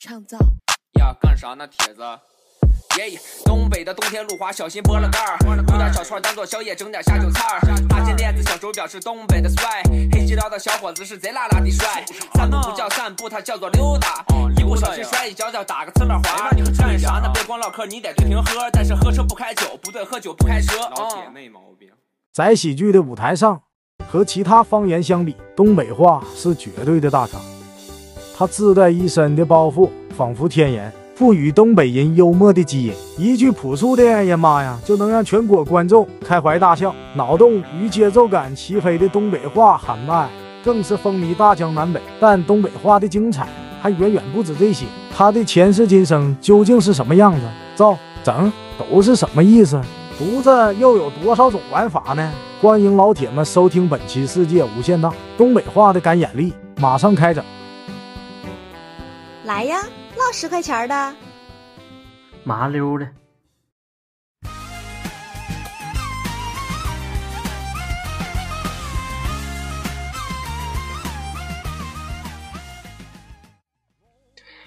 创造呀，干啥呢，铁子？耶！东北的冬天，路滑，小心拨了盖儿。卤点小串当做宵夜，整点下酒菜儿。大金链子，小手表是东北的 swag。黑吉辽的小伙子是贼拉拉的帅。散步不叫散步，它叫做溜达。一不小心摔一跤，叫打个呲了滑。干啥呢？别光唠嗑，你得对瓶喝。但是喝车不开酒，不对，喝酒不开车。老铁没毛病。在喜剧的舞台上，和其他方言相比，东北话是绝对的大咖。它自带一身的包袱，仿佛天然，赋予东北人幽默的基因。一句朴素的“哎呀妈呀”，就能让全国观众开怀大笑。脑洞与节奏感齐飞的东北话喊麦，更是风靡大江南北。但东北话的精彩还远远不止这些，它的前世今生究竟是什么样子？造、整都是什么意思？犊子又有多少种玩法呢？欢迎老铁们收听本期《世界无限大》，东北话的感染力马上开整。来呀，唠十块钱的，麻溜的。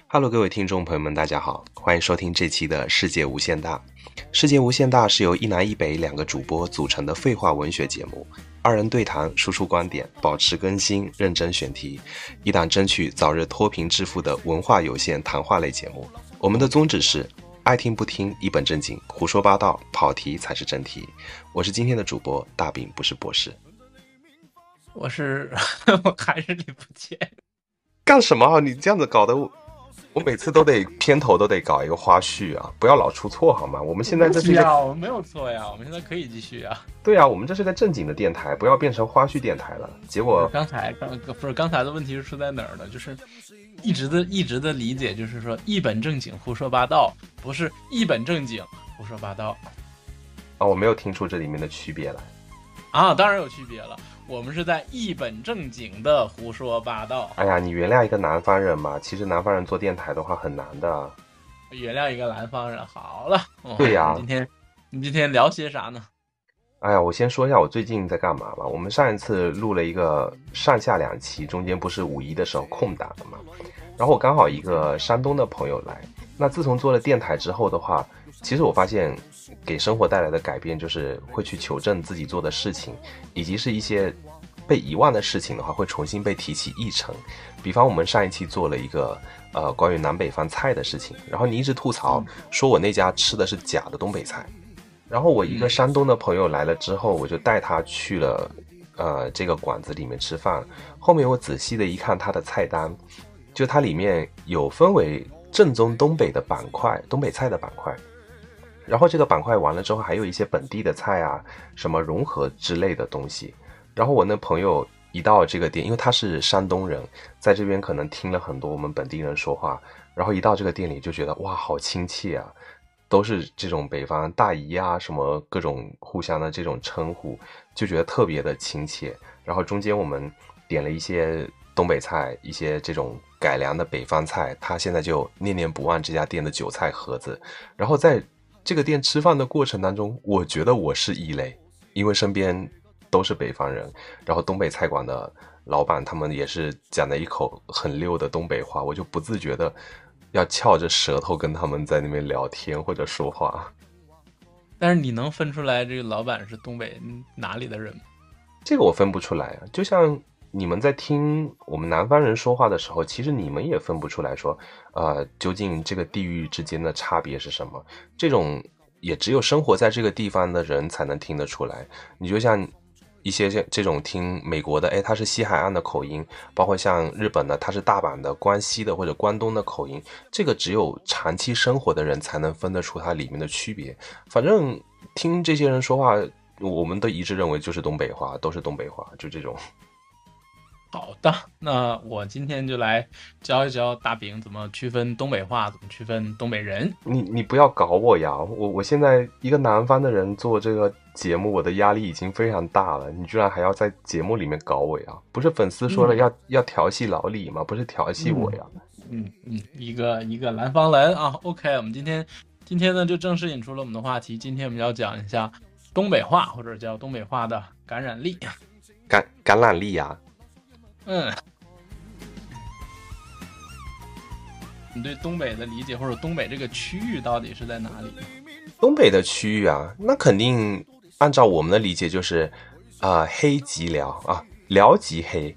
Hello，各位听众朋友们，大家好，欢迎收听这期的《世界无限大》。《世界无限大》是由一南一北两个主播组成的废话文学节目，二人对谈，输出观点，保持更新，认真选题，一档争取早日脱贫致富的文化有限谈话类节目。我们的宗旨是爱听不听，一本正经，胡说八道，跑题才是正题。我是今天的主播大饼，不是博士。我是，我还是李不见。干什么啊？你这样子搞得我。我每次都得片头都得搞一个花絮啊，不要老出错好吗？我们现在这是我们没有错呀，我们现在可以继续啊。对啊，我们这是个正经的电台，不要变成花絮电台了。结果刚才刚不是刚才的问题是出在哪儿呢？就是一直的一直的理解就是说一本正经胡说八道，不是一本正经胡说八道。啊，我没有听出这里面的区别来。啊，当然有区别了。我们是在一本正经的胡说八道。哎呀，你原谅一个南方人嘛。其实南方人做电台的话很难的。原谅一个南方人，好了。对呀。今天，你今天聊些啥呢？哎呀，我先说一下我最近在干嘛吧。我们上一次录了一个上下两期，中间不是五一的时候空档了嘛。然后我刚好一个山东的朋友来。那自从做了电台之后的话，其实我发现。给生活带来的改变，就是会去求证自己做的事情，以及是一些被遗忘的事情的话，会重新被提起议程。比方我们上一期做了一个呃关于南北方菜的事情，然后你一直吐槽说我那家吃的是假的东北菜，然后我一个山东的朋友来了之后，我就带他去了呃这个馆子里面吃饭。后面我仔细的一看他的菜单，就它里面有分为正宗东北的板块，东北菜的板块。然后这个板块完了之后，还有一些本地的菜啊，什么融合之类的东西。然后我那朋友一到这个店，因为他是山东人，在这边可能听了很多我们本地人说话，然后一到这个店里就觉得哇，好亲切啊，都是这种北方大姨啊，什么各种互相的这种称呼，就觉得特别的亲切。然后中间我们点了一些东北菜，一些这种改良的北方菜，他现在就念念不忘这家店的韭菜盒子，然后在。这个店吃饭的过程当中，我觉得我是异类，因为身边都是北方人，然后东北菜馆的老板他们也是讲的一口很溜的东北话，我就不自觉的要翘着舌头跟他们在那边聊天或者说话。但是你能分出来这个老板是东北哪里的人吗？这个我分不出来啊，就像。你们在听我们南方人说话的时候，其实你们也分不出来说，呃，究竟这个地域之间的差别是什么？这种也只有生活在这个地方的人才能听得出来。你就像一些这这种听美国的，哎，他是西海岸的口音，包括像日本的，他是大阪的、关西的或者关东的口音，这个只有长期生活的人才能分得出它里面的区别。反正听这些人说话，我们都一致认为就是东北话，都是东北话，就这种。好的，那我今天就来教一教大饼怎么区分东北话，怎么区分东北人。你你不要搞我呀！我我现在一个南方的人做这个节目，我的压力已经非常大了，你居然还要在节目里面搞我呀？不是粉丝说了要要调戏老李吗？不是调戏我呀？嗯嗯，一个一个南方人啊。OK，我们今天今天呢就正式引出了我们的话题。今天我们要讲一下东北话，或者叫东北话的感染力。感感染力呀。嗯，你对东北的理解，或者东北这个区域到底是在哪里？东北的区域啊，那肯定按照我们的理解就是，啊、黑吉辽啊，辽吉黑。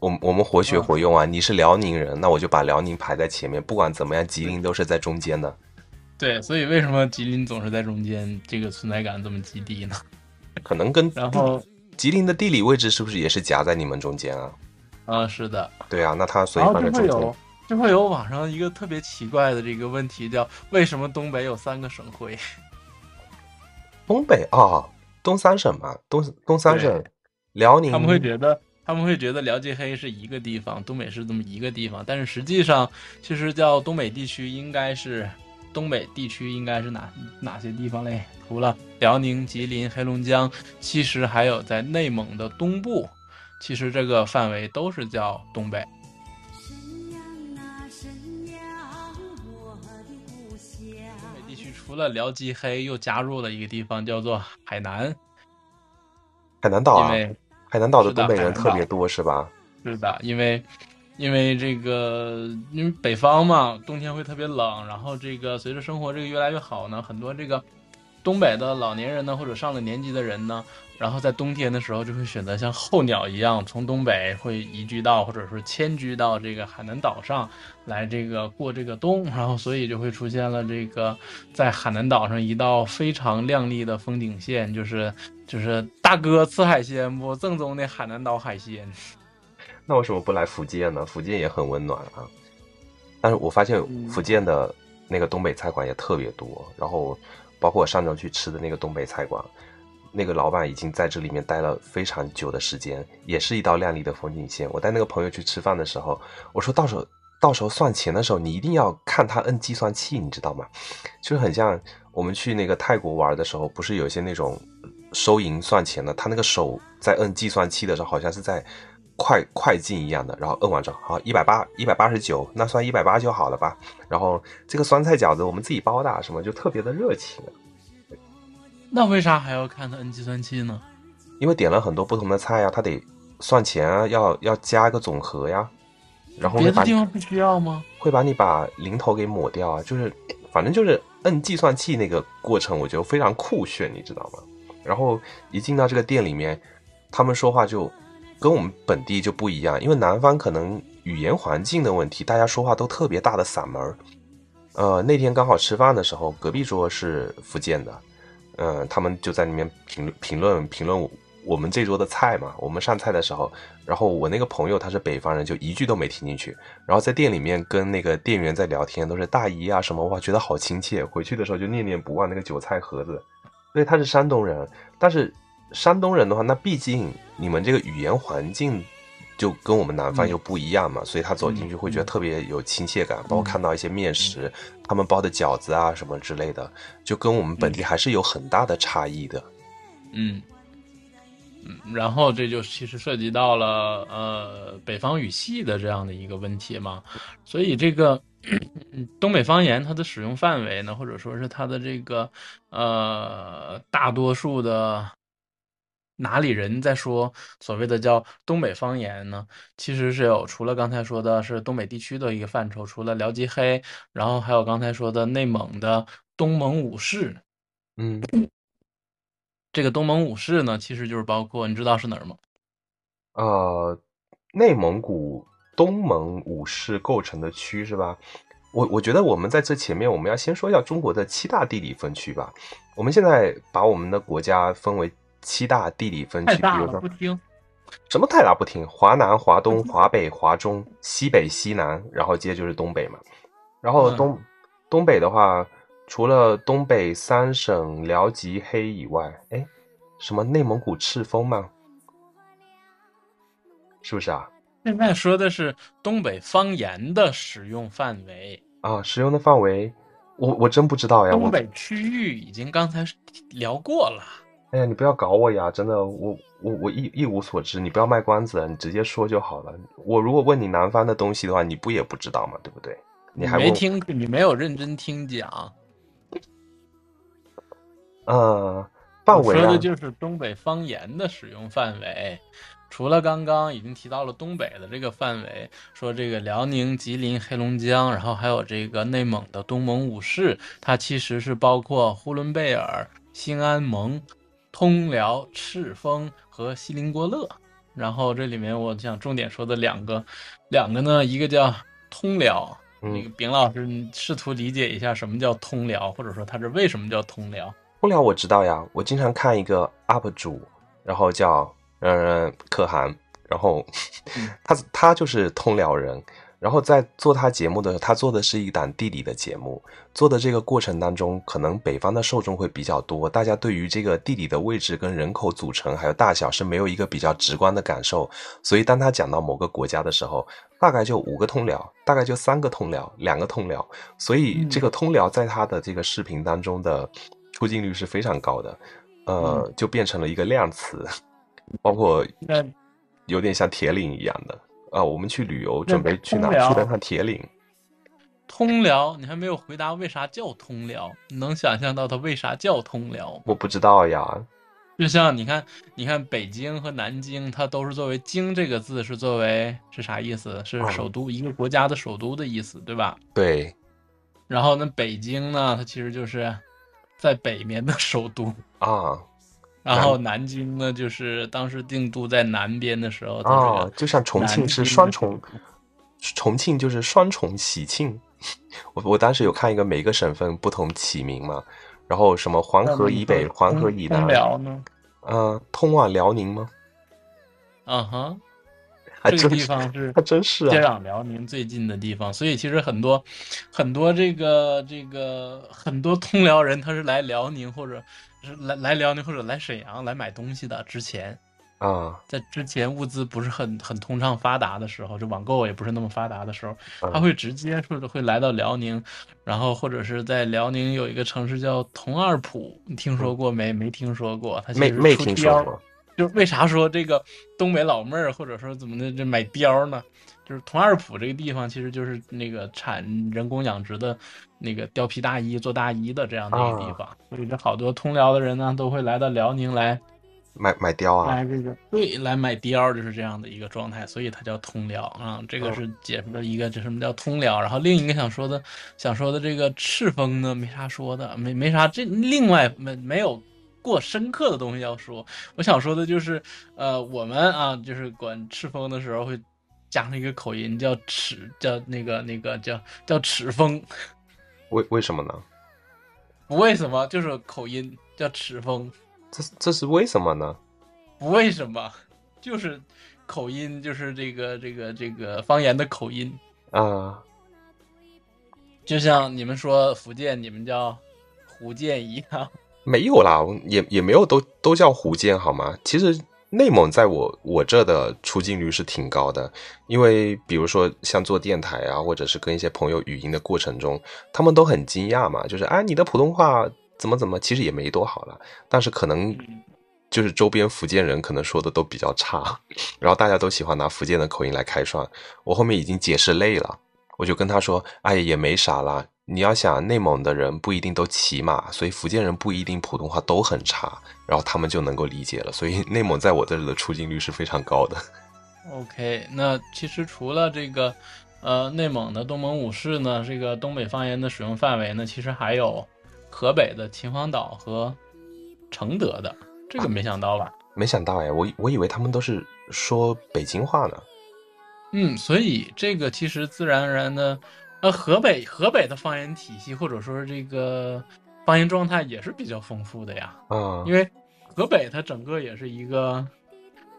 我我们活学活用啊！你是辽宁人，那我就把辽宁排在前面。不管怎么样，吉林都是在中间的。对，所以为什么吉林总是在中间，这个存在感这么极低呢？可能跟然后，吉林的地理位置是不是也是夹在你们中间啊？啊，是的，对啊，那他所以然后放在中间就会有。就会有网上一个特别奇怪的这个问题，叫为什么东北有三个省会？东北啊，东三省嘛，东东三省，辽宁。他们会觉得他们会觉得辽吉黑是一个地方，东北是这么一个地方，但是实际上，其实叫东北地区应该是东北地区应该是哪哪些地方嘞？除了辽宁、吉林、黑龙江，其实还有在内蒙的东部，其实这个范围都是叫东北。沈阳啊沈阳，我的故乡。东北地区除了辽吉黑，又加入了一个地方叫做海南，海南岛啊，因为海南岛的东北人特别多，是吧？是的，因为因为这个，因为北方嘛，冬天会特别冷，然后这个随着生活这个越来越好呢，很多这个东北的老年人呢，或者上了年纪的人呢，然后在冬天的时候就会选择像候鸟一样，从东北会移居到或者说迁居到这个海南岛上来这个过这个冬，然后所以就会出现了这个在海南岛上一道非常亮丽的风景线，就是就是大哥吃海鲜不正宗的海南岛海鲜。那为什么不来福建呢？福建也很温暖啊。但是我发现嗯福建的那个东北菜馆也特别多，然后包括我上周去吃的那个东北菜馆，那个老板已经在这里面待了非常久的时间，也是一道亮丽的风景线。我带那个朋友去吃饭的时候，我说到时候到时候算钱的时候，你一定要看他摁计算器，你知道吗？就是很像我们去那个泰国玩的时候，不是有些那种收银算钱的，他那个手在摁计算器的时候，好像是在快快进一样的，然后摁完之后，好一百八一百八十九，那算一百八就好了吧。然后这个酸菜饺子我们自己包的啊，什么就特别的热情。那为啥还要看他摁计算器呢？因为点了很多不同的菜呀、他得算钱啊，要要加个总和呀，然后别的地方不需要吗？会把你把零头给抹掉啊，就是反正就是摁计算器那个过程，我觉得非常酷炫，你知道吗？然后一进到这个店里面，他们说话就跟我们本地就不一样，因为南方可能语言环境的问题，大家说话都特别大的嗓门儿。呃，那天刚好吃饭的时候，隔壁桌是福建的，嗯、他们就在里面评评论评论我们这桌的菜嘛。我们上菜的时候，然后我那个朋友他是北方人，就一句都没听进去。然后在店里面跟那个店员在聊天，都是大姨啊什么，哇，觉得好亲切。回去的时候就念念不忘那个韭菜盒子。所以他是山东人，但是山东人的话，那毕竟你们这个语言环境就跟我们南方又不一样嘛，所以他走进去会觉得特别有亲切感。包括看到一些面食，他们包的饺子啊什么之类的，就跟我们本地还是有很大的差异的。嗯，嗯，然后这就其实涉及到了呃北方语系的这样的一个问题嘛，所以这个嗯 东北方言它的使用范围呢，或者说是它的这个呃大多数的哪里人在说所谓的叫东北方言呢？其实是有除了刚才说的是东北地区的一个范畴，除了辽吉黑，然后还有刚才说的内蒙的东蒙武士。嗯，这个东蒙武士呢，其实就是包括你知道是哪儿吗？呃，内蒙古东盟五市构成的区是吧？我我觉得我们在这前面，我们要先说一下中国的七大地理分区吧。我们现在把我们的国家分为七大地理分区，比如说不听。什么太大不听，华南、华东、华北、华中、西北、西南，然后接着就是东北嘛。然后东、东北的话，除了东北三省辽吉黑以外，哎，什么内蒙古赤峰吗？是不是啊？现在说的是东北方言的使用范围，啊，使用的范围，我我真不知道呀。我东北区域已经刚才聊过了。哎呀，你不要搞我呀！真的，我我我一一无所知，你不要卖关子，你直接说就好了。我如果问你南方的东西的话，你不也不知道吗，对不对？你还问，没听，你没有认真听讲。呃，范围啊说的，就是东北方言的使用范围。除了刚刚已经提到了东北的这个范围，说这个辽宁、吉林、黑龙江，然后还有这个内蒙的东蒙五市，它其实是包括呼伦贝尔、兴安盟、通辽、赤峰和锡林郭勒。然后这里面我想重点说的两个，两个呢，一个叫通辽，嗯那个丙老师你试图理解一下什么叫通辽，或者说它是为什么叫通辽？通辽我知道呀，我经常看一个 UP 主，然后叫嗯可汗，然后 他他就是通辽人，然后在做他节目的时候，他做的是一档地理的节目，做的这个过程当中，可能北方的受众会比较多，大家对于这个地理的位置跟人口组成还有大小是没有一个比较直观的感受，所以当他讲到某个国家的时候，大概就五个通辽，大概就三个通辽，两个通辽，所以这个通辽在他的这个视频当中的出镜率是非常高的，呃，就变成了一个量词，包括那有点像铁岭一样的啊、我们去旅游准备去哪？去了趟铁岭。通辽，你还没有回答为啥叫通辽？你能想象到它为啥叫通辽吗？我不知道呀，就像你看，你看北京和南京，它都是作为“京”这个字是作为是啥意思？是嗯首都，一个国家的首都的意思，对吧？对然后那，北京呢，它其实就是在北面的 首都。啊然后南京呢，就是当时定都在南边的时候，它这啊个，就像重庆是双重，重庆就是双重喜庆。我我当时有看一个每个省份不同起名嘛，然后什么黄河以北、黄河以南通，辽呢？嗯、通往辽宁吗？嗯哼，这个地，方是还真是啊，接壤辽宁最近的地方，所以其实很多很多这个这个很多通辽人他是来辽宁或者是来来辽宁或者来沈阳来买东西的。之前啊在之前物资不是很很通畅发达的时候，就网购也不是那么发达的时候，他嗯会直接说是会来到辽宁，然后或者是在辽宁有一个城市叫同二铺，你听说过没？没听说过，它其实没没听说过就是为啥说这个东北老妹儿或者说怎么的这买貂呢？就是同二铺这个地方，其实就是那个产人工养殖的那个貂皮大衣、做大衣的这样的一个地方，所以这好多通辽的人呢都会来到辽宁来买买貂啊，来这个对来买貂，就是这样的一个状态，所以它叫通辽啊。这个是解释了一个这什么叫通辽，然后另一个想说的想说的这个赤峰呢，没啥说的，没没啥这另外没没有过深刻的东西要说。我想说的就是，呃，我们啊，就是管赤峰的时候会加了一个口音，叫齿，叫那个那个叫叫齿峰，为为什么呢？不为什么，就是口音叫齿峰。这这是为什么呢？不为什么，就是口音，就是这个这个这个方言的口音，啊就像你们说福建，你们叫福建一样。没有啦，也也没有都都叫福建好吗？其实内蒙在我我这的出镜率是挺高的，因为比如说像做电台啊，或者是跟一些朋友语音的过程中，他们都很惊讶嘛，就是哎你的普通话怎么怎么，其实也没多好了，但是可能就是周边福建人可能说的都比较差，然后大家都喜欢拿福建的口音来开涮，我后面已经解释累了，我就跟他说，哎也没啥啦。你要想内蒙的人不一定都骑马，所以福建人不一定普通话都很差，然后他们就能够理解了。所以内蒙在我这里的出镜率是非常高的。OK，那其实除了这个，呃，内蒙的东蒙武市呢，这个东北方言的使用范围呢，其实还有河北的秦皇岛和承德的，这个没想到吧？没想到哎，我我以为他们都是说北京话呢。嗯，所以这个其实自然而然的，呃，河北河北的方言体系或者说是这个方言状态也是比较丰富的呀，嗯、因为河北它整个也是一个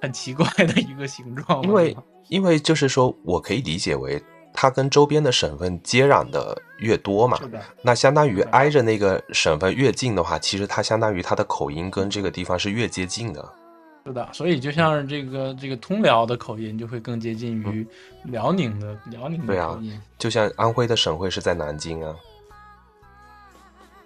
很奇怪的一个形状，因为因为就是说我可以理解为它跟周边的省份接壤的越多嘛，那相当于挨着那个省份越近的话，其实它相当于它的口音跟这个地方是越接近的。是的，所以就像是这个这个通辽的口音就会更接近于辽宁的辽宁的对啊口音，就像安徽的省会是在南京啊，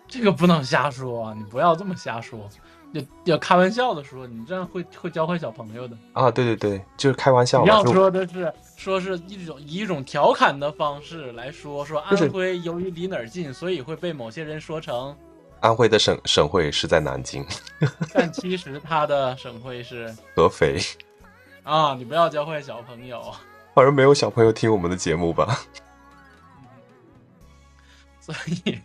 这个不能瞎说啊，你不要这么瞎说，要要开玩笑的说，你这样会会教坏小朋友的。啊，对对对，就是开玩笑。你要说的是，说是一种以一种调侃的方式来说，说安徽由于离哪儿近，所以会被某些人说成，安徽的省省会是在南京，但其实它的省会是合肥。啊，你不要教坏小朋友。好像没有小朋友听我们的节目吧？所以，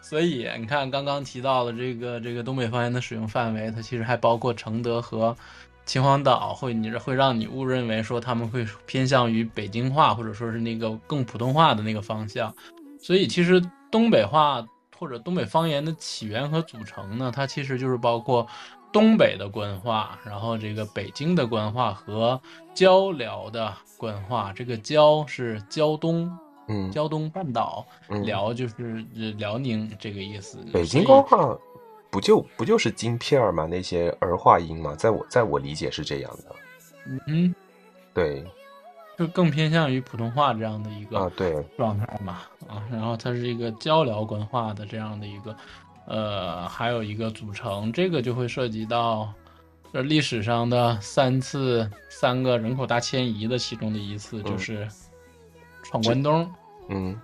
所以你看，刚刚提到的这个这个东北方言的使用范围，它其实还包括承德和秦皇岛，会你会让你误认为说他们会偏向于北京话，或者说是那个更普通话的那个方向。所以，其实东北话或者东北方言的起源和组成呢，它其实就是包括东北的官话，然后这个北京的官话和交辽的官话。这个交是胶东。嗯，胶东半岛，嗯辽就是呃辽宁这个意思。北京官话不就不就是京片儿嘛？那些儿化音嘛，在我在我理解是这样的。嗯，对就更偏向于普通话这样的一啊个，对，状态嘛啊，然后它是一个交流官话的这样的一个，呃，还有一个组成，这个就会涉及到。这历史上的三次三个人口大迁移的其中的一次，就嗯是闯关东嗯，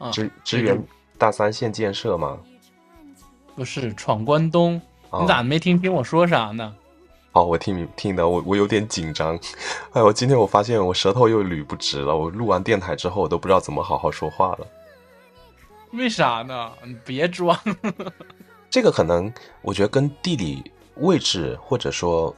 啊，支支援大三线建设吗。不是闯关东，啊你咋没听听我说啥呢？好，我听你听的，我我有点紧张。哎，我今天我发现我舌头又捋不直了。我录完电台之后，我都不知道怎么好好说话了。为啥呢？你别装。这个可能我觉得跟地理位置或者说，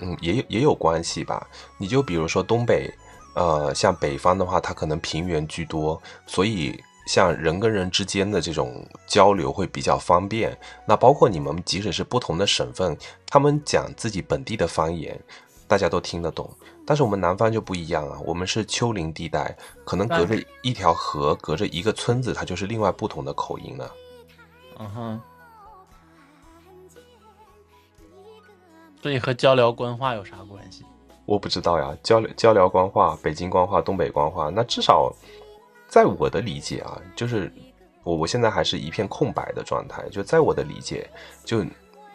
嗯，也有也有关系吧。你就比如说东北，呃，像北方的话，它可能平原居多，所以像人跟人之间的这种交流会比较方便。那包括你们即使是不同的省份，他们讲自己本地的方言，大家都听得懂。但是我们南方就不一样啊，我们是丘陵地带，可能隔着一条河，隔着一个村子，它就是另外不同的口音了。嗯哼。所以和交流官话有啥关系？我不知道呀，交流交辽官话、北京官话、东北官话，那至少在我的理解啊，就是我我现在还是一片空白的状态。就在我的理解，就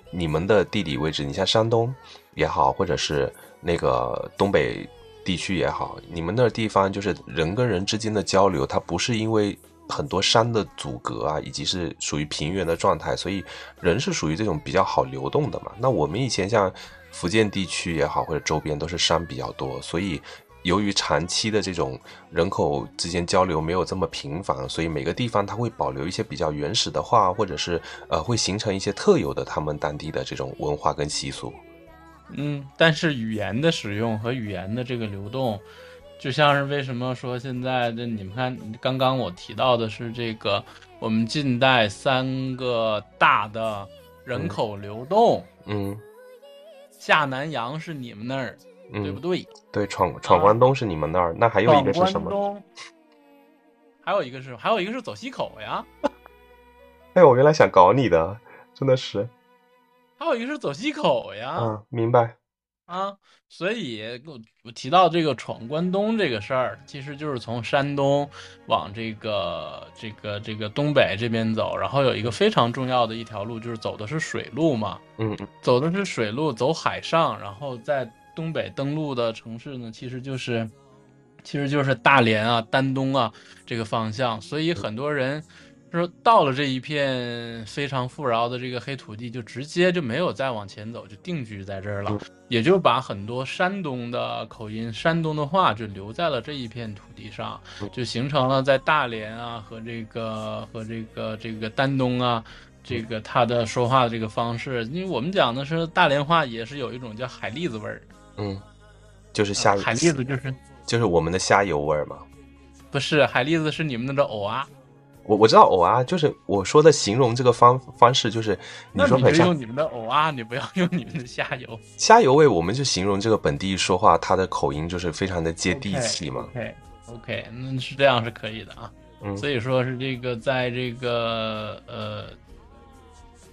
你们的地理位置，你像山东也好，或者是那个东北地区也好，你们那地方就是人跟人之间的交流，它不是因为很多山的阻隔啊，以及是属于平原的状态，所以人是属于这种比较好流动的嘛。那我们以前像福建地区也好，或者周边都是山比较多，所以由于长期的这种人口之间交流没有这么频繁，所以每个地方它会保留一些比较原始的话，或者是呃会形成一些特有的他们当地的这种文化跟习俗。嗯，但是语言的使用和语言的这个流动，就像是为什么说现在这你们看，刚刚我提到的是这个我们近代三个大的人口流动，嗯下南洋是你们那儿，嗯，对不对？对，闯闯关东是你们那儿，那还有一个是什么？东，还有一个是还有一个是走西口呀，哎，我原来想搞你的，真的是，还有一个是走西口呀。嗯，明白，啊，所以我我提到这个闯关东这个事儿，其实就是从山东往这个这个这个东北这边走，然后有一个非常重要的一条路，就是走的是水路嘛，嗯嗯走的是水路，走海上，然后在东北登陆的城市呢，其实就是其实就是大连啊、丹东啊这个方向，所以很多人说到了这一片非常富饶的这个黑土地，就直接就没有再往前走，就定居在这儿了，也就把很多山东的口音、山东的话就留在了这一片土地上，就形成了在大连啊和这个和这个这个丹东啊。这个他的说话的这个方式，因为我们讲的是大连话，也是有一种叫海蛎子味儿。嗯，就是虾，海蛎子就是就是我们的虾油味儿嘛。不是海蛎子是你们那个藕啊？我我知道藕啊，就是我说的形容这个方方式，就是你那说很像你用你们的藕啊，你不要用你们的虾油。虾油味，我们就形容这个本地说话，他的口音就是非常的接地气嘛。OK OK，那是这样是可以的啊。嗯所以说是这个在这个呃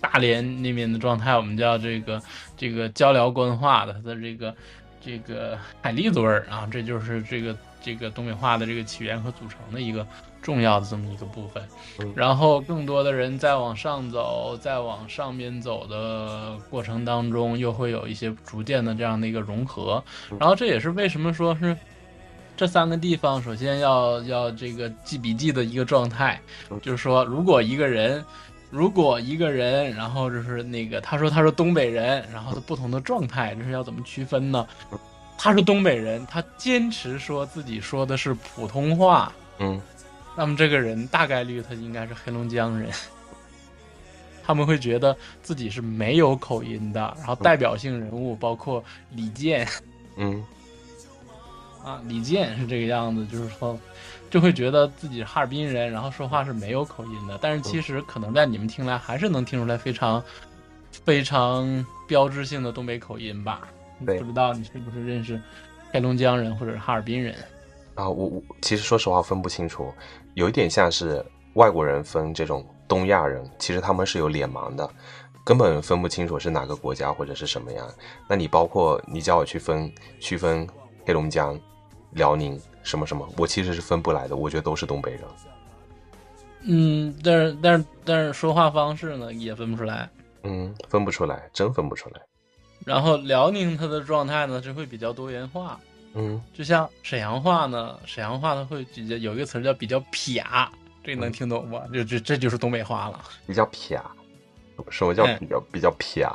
大连那边的状态，我们叫这个这个交辽官话的它的这个这个海蛎子味儿啊，这就是这个这个东北话的这个起源和组成的一个重要的这么一个部分。嗯然后更多的人再往上走，再往上边走的过程当中，又会有一些逐渐的这样的一个融合。然后这也是为什么说是这三个地方，首先要要这个记笔记的一个状态，就是说，如果一个人如果一个人，然后就是那个他说他说东北人，然后他不同的状态，这是要怎么区分呢？他是东北人，他坚持说自己说的是普通话，嗯那么这个人大概率他应该是黑龙江人。他们会觉得自己是没有口音的，然后代表性人物包括李健嗯啊，李健是这个样子，就是说就会觉得自己是哈尔滨人，然后说话是没有口音的，但是其实可能在你们听来还是能听出来非常非常标志性的东北口音吧？对不知道你是不是认识黑龙江人或者是哈尔滨人？啊，我我其实说实话分不清楚，有一点像是外国人分这种东亚人，其实他们是有脸盲的，根本分不清楚是哪个国家或者是什么样。那你包括你叫我去分区分黑龙江、辽宁什么什么，我其实是分不来的，我觉得都是东北人。嗯，但是但是但是说话方式呢也分不出来。嗯，分不出来，真分不出来。然后辽宁它的状态呢就会比较多元化，嗯就像沈阳话呢，沈阳话它会比较有一个词儿叫比较撇，这能听懂不？就这这就是东北话了。比较撇，什么叫哎比较比较撇？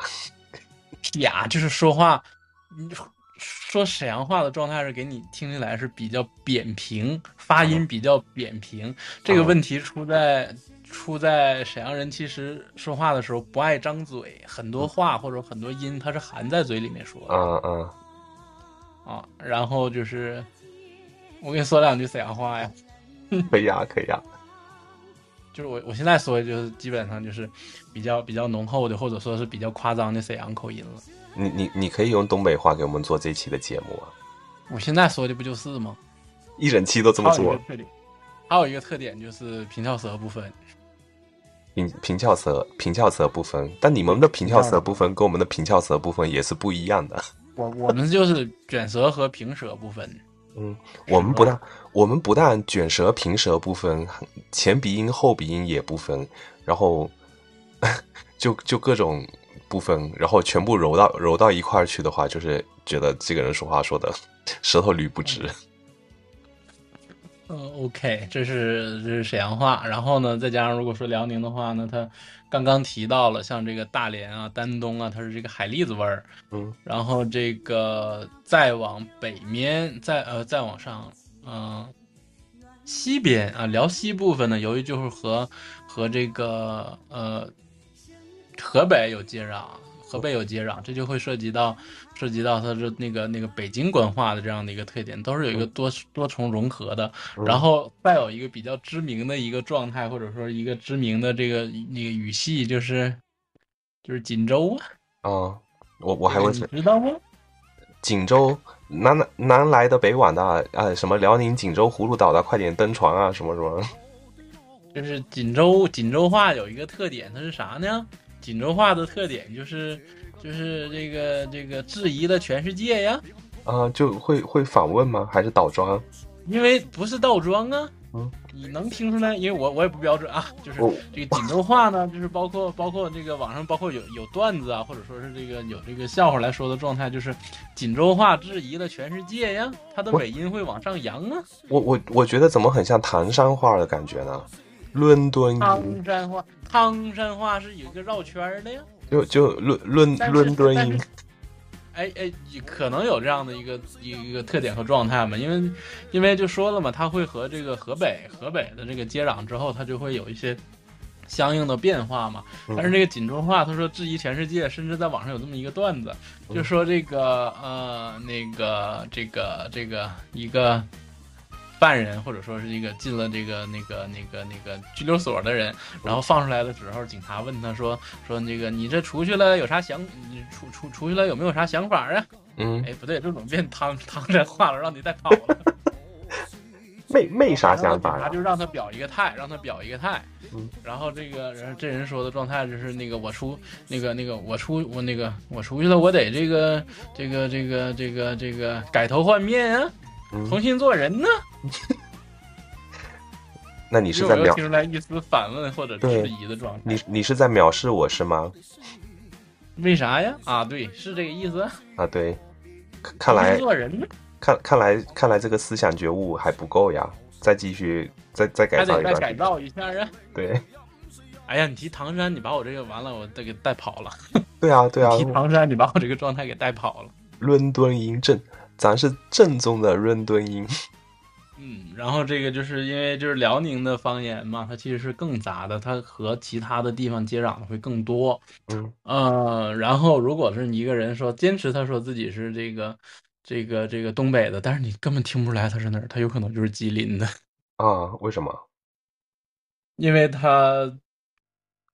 撇就是说话，你说沈阳话的状态是给你听起来是比较扁平，发音比较扁平。这个问题出在出在沈阳人其实说话的时候不爱张嘴，很多话或者很多音它是含在嘴里面说的。嗯嗯，啊，然后就是我跟你说两句沈阳话呀，可以啊，可以啊。就是我我现在说的就是基本上就是比较比较浓厚的，或者说是比较夸张的沈阳口音了。你你你可以用东北话给我们做这期的节目啊，我现在说的不就是吗？一整期都这么做还有一个。特点，还有一个特点就是平翘舌不分。平平翘舌平翘舌不分，但你们的平翘舌不分跟我们的平翘舌不分也是不一样的。我我们就是卷舌和平舌不分。嗯，我们不但我们不但卷舌平舌不分，前鼻音后鼻音也不分，然后 就就各种不分，然后全部揉到揉到一块儿去的话，就是觉得这个人说话说的 舌头捋不直。嗯，OK，这是这是沈阳话，然后呢，再加上如果说辽宁的话呢，它刚刚提到了像这个大连啊、丹东啊，它是这个海蛎子味儿，嗯。然后这个再往北面，再呃再往上，嗯、西边啊，辽西部分呢，由于就是和和这个呃河北有接壤，河北有接壤，这就会涉及到涉及到它是那个那个北京官话的这样的一个特点，都是有一个多多重融合的。嗯然后再有一个比较知名的一个状态，或者说一个知名的这个那个语系，就是就是锦州啊，啊、我我还会你知道吗？锦州南南南来的北往的啊，呃什么辽宁锦州葫芦岛的，快点登船啊，什么什么。就是锦州锦州话有一个特点，它是啥呢？锦州话的特点就是就是这个这个质疑了全世界呀，啊、就会会反问吗？还是倒装？因为不是倒装啊。嗯，你能听出来？因为我我也不标准啊，就是这个锦州话呢，就是包括包括这个网上包括有有段子啊，或者说是这个有这个笑话来说的状态，就是锦州话质疑了全世界呀，它的尾音会往上扬啊。我我我觉得怎么很像唐山话的感觉呢？伦敦音汤山话，唐山话是有一个绕圈儿的呀。就就伦伦伦敦音哎哎，可能有这样的一个一个一个特点和状态嘛，因为因为就说了嘛，它会和这个河北河北的这个接壤之后，它就会有一些相应的变化嘛。嗯但是这个锦州话，他说质疑全世界，甚至在网上有这么一个段子，嗯就说这个呃那个这个这个一个。犯人或者说是一个进了这个那个那个那个拘留所的人，然后放出来的时候，警察问他说说那个你这出去了有啥想你出出出去了有没有啥想法啊？嗯，哎，不对，这怎么变汤汤这话了？让你再跑了。没没啥想法呀。后警察就让他表一个态，让他表一个态。嗯然后这个，然后这人说的状态就是那个我出那个那个我出我那个我出去了，我得这个这个这个这个这个改头换面啊，重新做人呢。那你是在藐有没有听出来一丝反问或者质疑的状态你？你是在藐视我是吗？为啥呀？啊，对，是这个意思。啊，对，看看来做人呢，看看来看来这个思想觉悟还不够呀，再继续再再改造一段时间。改造一下啊。对，哎呀，你提唐山，你把我这个完了，我得给带跑了。对啊，对啊，提唐山，你把我这个状态给带跑了。伦敦音正，咱是正宗的润敦音。嗯，然后这个就是因为就是辽宁的方言嘛，它其实是更杂的，它和其他的地方接壤的会更多。嗯呃，然后如果是你一个人说坚持他说自己是这个这个这个东北的，但是你根本听不出来他是哪儿，他有可能就是吉林的，啊，为什么？因为他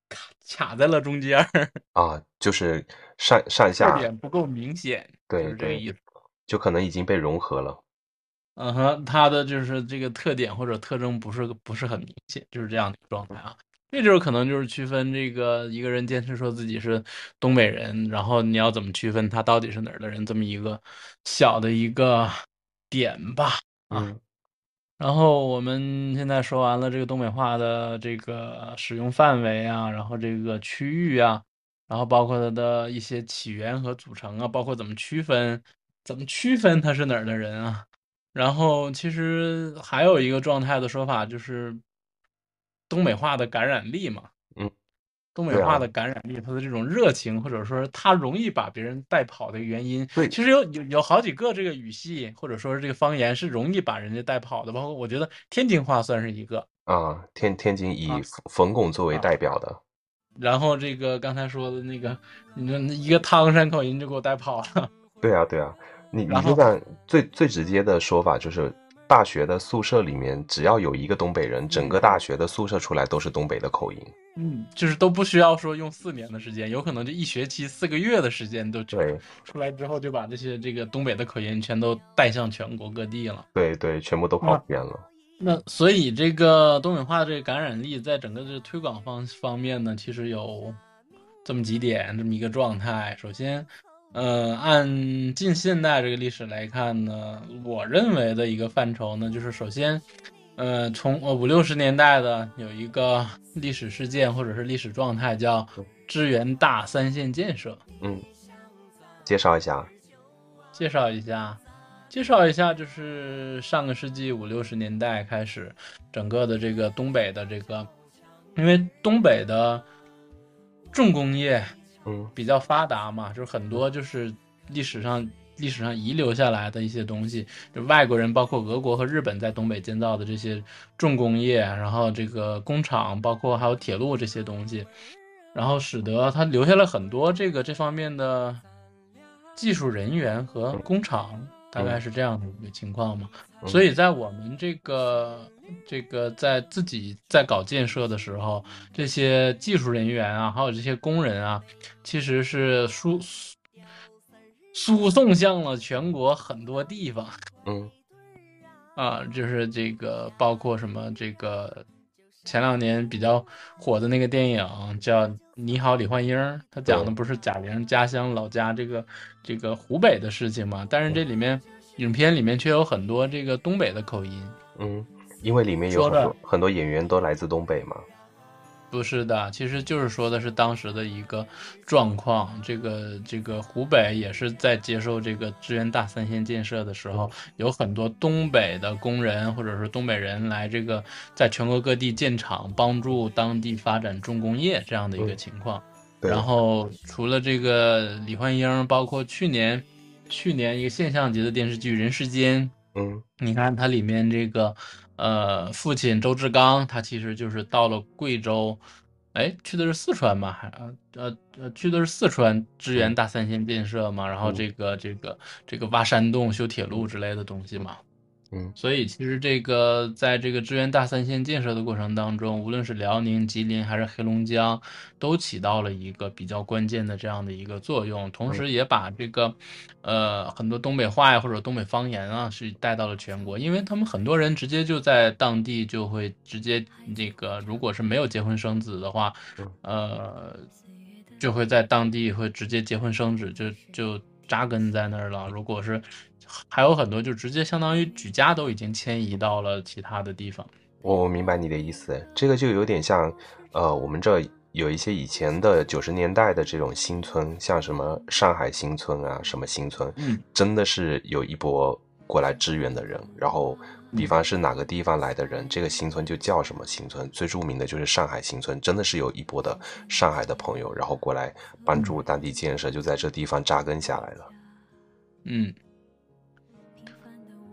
卡卡在了中间儿，啊，就是上上特下，点不够明显，对就是这个意思。就可能已经被融合了。嗯哼，它的就是这个特点或者特征不是不是很明显，就是这样的一个状态啊。这就是可能就是区分这个一个人坚持说自己是东北人，然后你要怎么区分他到底是哪儿的人，这么一个小的一个点吧。啊嗯然后我们现在说完了这个东北话的这个使用范围啊，然后这个区域啊，然后包括它的一些起源和组成啊，包括怎么区分，怎么区分他是哪儿的人啊。然后其实还有一个状态的说法就是东北话的感染力嘛，嗯，东北话。的感染力，他的这种热情，或者说他容易把别人带跑的原因，对。其实有有有好几个这个语系或者说是这个方言是容易把人家带跑的，包括我觉得天津话算是一个，啊，天天津以啊冯冯巩作为啊代表的，然后这个刚才说的那个，你说一个唐山口音就给我带跑了，对啊对啊，你你就看最最直接的说法就是，大学的宿舍里面只要有一个东北人，整个大学的宿舍出来都是东北的口音。嗯，就是都不需要说用四年的时间，有可能就一学期四个月的时间都出来之后就把这些这个东北的口音全都带向全国各地了。对对，全部都跑啊遍了。那所以这个东北话这个感染力，在整个这个推广方方面呢，其实有这么几点，这么一个状态。首先，呃，按近现代这个历史来看呢，我认为的一个范畴呢，就是首先，呃，从呃五六十年代的有一个历史事件或者是历史状态叫支援大三线建设，嗯，介绍一下。介绍一下，介绍一下，就是上个世纪五六十年代开始，整个的这个东北的这个，因为东北的重工业嗯。比较发达嘛，就是很多就是历史上历史上遗留下来的一些东西，就外国人包括俄国和日本在东北建造的这些重工业，然后这个工厂，包括还有铁路这些东西，然后使得它留下了很多这个这方面的技术人员和工厂，大概是这样的一个情况嘛。嗯。所以在我们这个这个在自己在搞建设的时候，这些技术人员啊，还有这些工人啊，其实是输输送向了全国很多地方嗯 啊，就是这个包括什么这个前两年比较火的那个电影叫《你好，李焕英》，它讲的不是贾玲家乡老家这个这个湖北的事情嘛？但是这里面影片里面却有很多这个东北的口音。嗯，因为里面有很多很多演员都来自东北嘛。不是的，其实就是说的是当时的一个状况。这个这个湖北也是在接受这个支援大三线建设的时候，有很多东北的工人或者是东北人来这个在全国各地建厂，帮助当地发展重工业这样的一个嗯情况。对然后除了这个李焕英，包括去年去年一个现象级的电视剧《人世间》，嗯你看它里面这个，呃，父亲周志刚，他其实就是到了贵州，哎，去的是四川嘛？还呃呃呃，去的是四川支援大三线建设嘛，然后嗯这个这个这个挖山洞、修铁路之类的东西嘛。嗯。所以其实这个在这个支援大三线建设的过程当中，无论是辽宁、吉林还是黑龙江，都起到了一个比较关键的这样的一个作用，同时也把这个，呃，很多东北话呀或者东北方言啊是带到了全国，因为他们很多人直接就在当地就会直接这个，如果是没有结婚生子的话，呃，就会在当地会直接结婚生子，就就扎根在那儿了。如果是还有很多就直接相当于举家都已经迁移到了其他的地方。我我明白你的意思，这个就有点像，呃，我们这有一些以前的九十年代的这种新村，像什么上海新村啊，什么新村，嗯，真的是有一波过来支援的人，然后比方是哪个地方来的人，这个新村就叫什么新村。最著名的就是上海新村，真的是有一波的上海的朋友，然后过来帮助当地建设，就在这地方扎根下来了。嗯，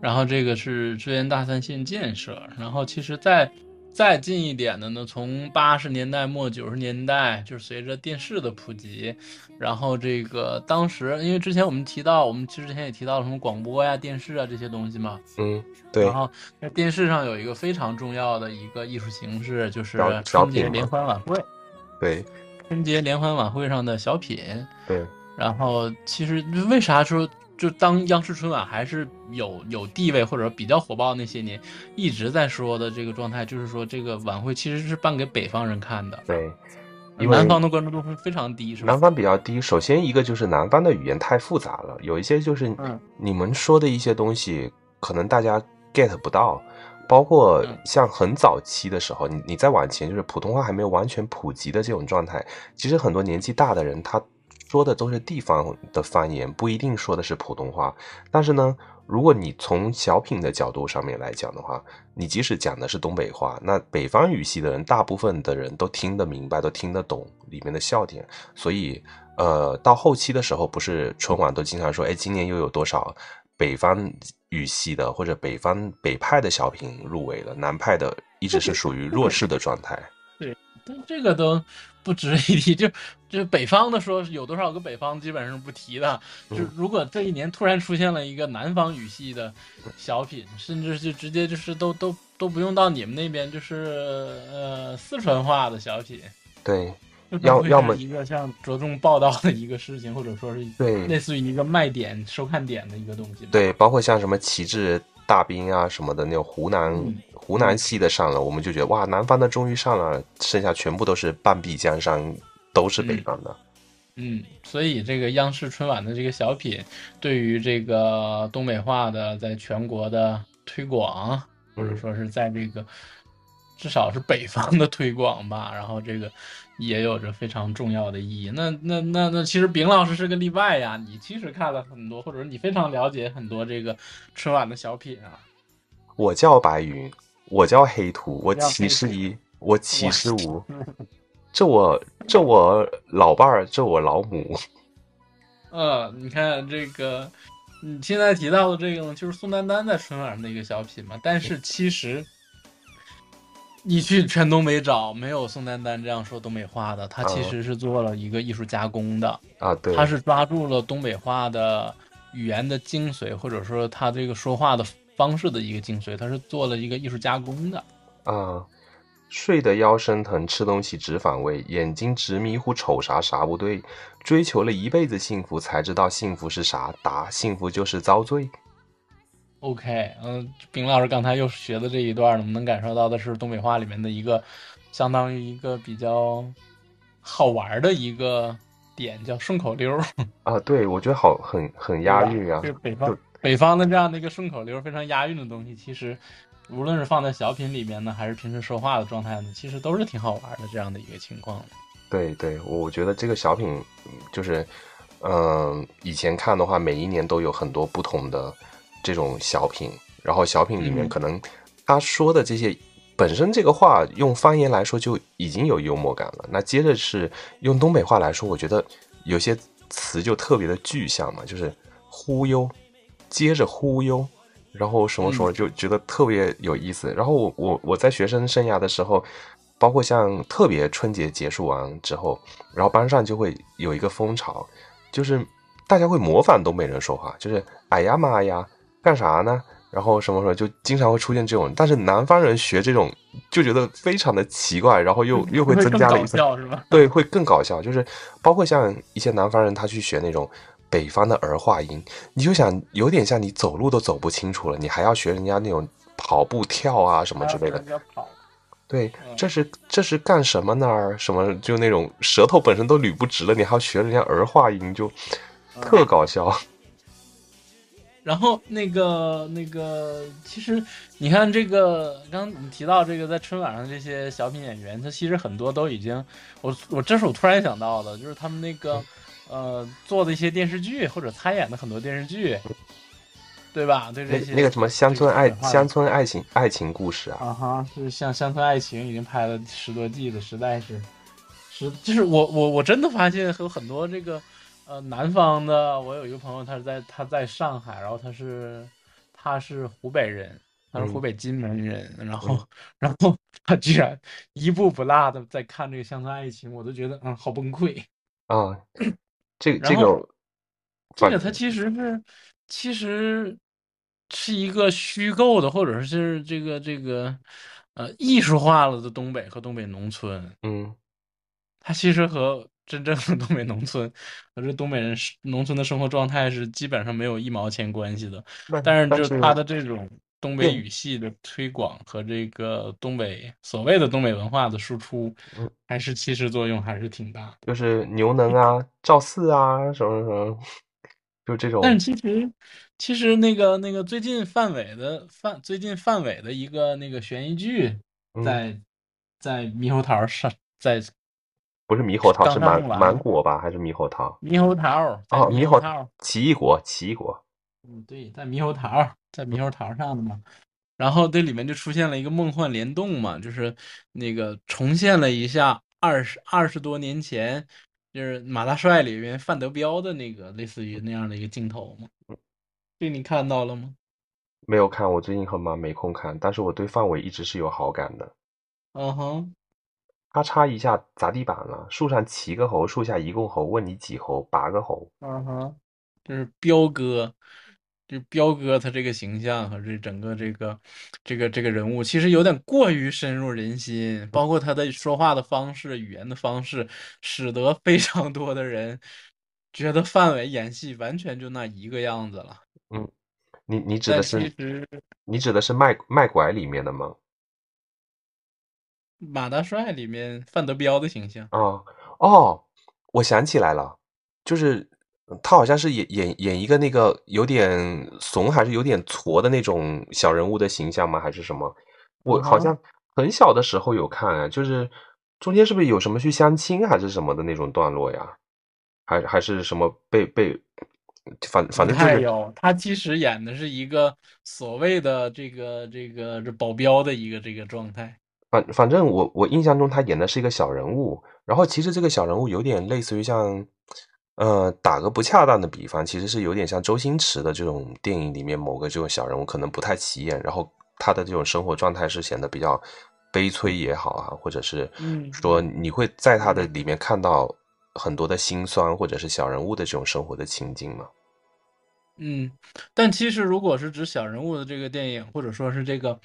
然后这个是支援大三线建设，然后其实再再近一点的呢，从八十年代末九十年代，就是随着电视的普及，然后这个当时因为之前我们提到，我们其实之前也提到了什么广播呀、电视啊这些东西嘛，嗯，对。然，后在电视上有一个非常重要的一个艺术形式，就是春节联欢晚会，对，春节联欢晚会上的小品，对，然后其实为啥说就当央视春晚还是有有地位或者比较火爆那些年，一直在说的这个状态，就是说这个晚会其实是办给北方人看的，对，因为南方的关注度会非常低，是吧南？方比较低。首先一个就是南方的语言太复杂了，有一些就是嗯你们说的一些东西，可能大家 get 不到。包括嗯像很早期的时候，你你再往前，就是普通话还没有完全普及的这种状态，其实很多年纪大的人他说的都是地方的方言，不一定说的是普通话。但是呢，如果你从小品的角度上面来讲的话，你即使讲的是东北话，那北方语系的人，大部分的人都听得明白，都听得懂里面的笑点。所以，呃，到后期的时候，不是春晚都经常说，哎，今年又有多少北方语系的或者北方北派的小品入围了，南派的一直是属于弱势的状态。但这个都不值一提，就就北方的说有多少个北方基本上是不提的。就嗯如果这一年突然出现了一个南方语系的小品，甚至就直接就是都都都不用到你们那边，就是呃四川话的小品，对要要么一个像着重报道的一个事情，或者说是对类似于一个卖点、收看点的一个东西。，对，包括像什么旗帜大兵啊什么的那种湖南、嗯湖南系的上了，我们就觉得哇，南方的终于上了，剩下全部都是半壁江山，都是北方的。嗯，所以这个央视春晚的这个小品，对于这个东北话的在全国的推广，或者嗯说是在这个至少是北方的推广吧，然后这个也有着非常重要的意义。那那那那，其实丙老师是个例外呀，你其实看了很多，或者说你非常了解很多这个春晚的小品啊。我叫白云，我叫黑土，我叫歧黑土视一，我七十五。这我这我老伴儿，这我老母。呃，你看这个，你现在提到的这个呢，就是宋丹丹在春晚上的一个小品嘛。但是其实，你去全东北找，没有宋丹丹这样说东北话的，他其嗯实是做了一个艺术加工的，啊，对，他是抓住了东北话的语言的精髓，或者说他这个说话的方式的一个精髓，他是做了一个艺术加工的。啊，睡得腰生疼，吃东西直反胃，眼睛直迷糊，瞅啥啥不对。追求了一辈子幸福，才知道幸福是啥。答：幸福就是遭罪。OK，嗯、丙老师刚才又学的这一段，我们能感受到的是东北话里面的一个相当于一个比较好玩的一个点，叫顺口溜，啊，对，我觉得好很很押韵啊。就是北方北方的这样的一个顺口溜，非常押韵的东西，其实无论是放在小品里面呢，还是平时说话的状态呢，其实都是挺好玩的这样的一个情况。对对，我觉得这个小品嗯就是，嗯、以前看的话，每一年都有很多不同的这种小品，然后小品里面嗯可能他说的这些。本身这个话用方言来说就已经有幽默感了，那接着是用东北话来说，我觉得有些词就特别的具象嘛，就是忽悠，接着忽悠，然后什么什么就觉得特别有意思。然后我我我在学生生涯的时候，包括像特别春节结束完之后，然后班上就会有一个风潮，就是大家会模仿东北人说话，就是哎呀妈呀，干啥呢？然后什么什么，就经常会出现这种，但是南方人学这种就觉得非常的奇怪，然后又 又会增加了一份笑是吧？对，会更搞笑。就是包括像一些南方人，他去学那种北方的儿化音，你就想有点像你走路都走不清楚了，你还要学人家那种跑步、跳啊什么之类的。对嗯，这是这是干什么呢儿？什么就那种舌头本身都捋不直了，你还要学人家儿化音，就特搞笑。然后那个那个，其实你看这个，刚刚你提到这个在春晚上这些小品演员，他其实很多都已经，我我这是我突然想到的，就是他们那个呃做的一些电视剧或者参演的很多电视剧，对吧？对这些那那个什么乡村爱乡村爱情爱情故事啊，啊哈，就是像《乡村爱情》已经拍了十多季了，实在是，是就是我我我真的发现有很多这个呃南方的，我有一个朋友，他是在他在上海，然后他是他是湖北人，他是湖北荆门人，然后 然后他居然一步不落的在看这个《乡村爱情》，我都觉得嗯好崩溃。啊，这个这个这个它其实是，其实是一个虚构的，或者是这个这个呃艺术化了的东北和东北农村，嗯它其实和真正的东北农村和这东北人是农村的生活状态是基本上没有一毛钱关系的。但是就是它的这种东北语系的推广和这个东北所谓的东北文化的输出嗯，还是其实作用还是挺大。就是牛能啊、赵四啊什么什么，就这种但其实，其实那个那个最近范伟的范最近范伟的一个那个悬疑剧嗯在，在猕猴桃上，在不是猕猴桃，是芒芒果吧？还是猕猴桃？猕猴桃，在哦，猕猴桃，奇异果，奇异果，嗯，对，在猕猴桃，在猕猴桃上的嘛。然后这里面就出现了一个梦幻联动嘛，就是那个重现了一下二十二十多年前，就是马大帅里面范德彪的那个类似于那样的一个镜头嘛。这你看到了吗？没有看，我最近很忙没空看，但是我对范伟一直是有好感的。嗯哼。咔嚓一下砸地板了，树上七个猴，树下一共猴，问你几猴？八个猴。嗯哼，就是彪哥，就彪哥他这个形象和这整个这个这个这个人物，其实有点过于深入人心，包括他的说话的方式、语言的方式，使得非常多的人觉得范伟演戏完全就那一个样子了。嗯你你指的是其实你指的是卖卖拐里面的吗？马大帅里面范德彪的形象，哦哦，我想起来了，就是他好像是演演演一个那个有点怂还是有点挫的那种小人物的形象吗？还是什么？我好像很小的时候有看啊，就是中间是不是有什么去相亲还是什么的那种段落呀？还还是什么被被，反反正就是有，他其实演的是一个所谓的这个这个这保镖的一个这个状态。反反正我我印象中他演的是一个小人物，然后其实这个小人物有点类似于像，呃，打个不恰当的比方，其实是有点像周星驰的这种电影里面某个这种小人物，可能不太起眼，然后他的这种生活状态是显得比较悲催也好啊，或者是嗯说你会在他的里面看到很多的辛酸，或者是小人物的这种生活的情景嘛。嗯，但其实如果是指小人物的这个电影，或者说是这个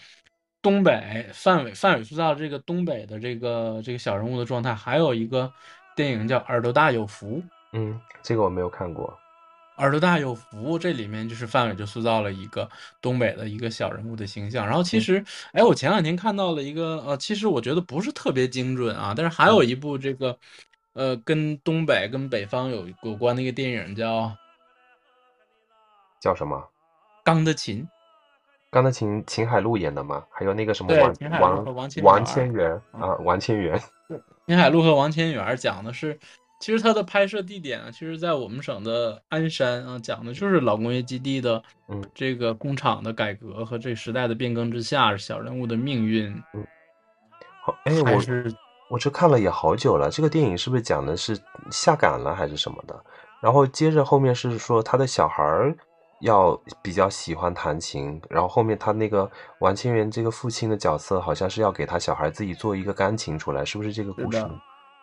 东北范伟范伟塑造这个东北的这个这个小人物的状态，还有一个电影叫《耳朵大有福》。嗯，这个我没有看过。耳朵大有福，这里面就是范伟就塑造了一个东北的一个小人物的形象。然后其实，哎，我前两天看到了一个，呃，其实我觉得不是特别精准啊，但是还有一部这个，呃，跟东北跟北方有有关的一个电影叫叫什么？《钢的琴》。钢的琴秦海璐演的吗？还有那个什么王王和王千王源千源嗯啊，王千源。秦海璐和王千源讲的是，其实它的拍摄地点啊，其实在我们省的鞍山啊，讲的就是老工业基地的嗯这个工厂的改革和这时代的变更之下，小人物的命运，嗯好，哎，我是我这看了也好久了，这个电影是不是讲的是下岗了还是什么的？然后接着后面是说他的小孩儿要比较喜欢弹琴，然后后面他那个王千源这个父亲的角色好像是要给他小孩自己做一个钢琴出来，是不是这个故事是的？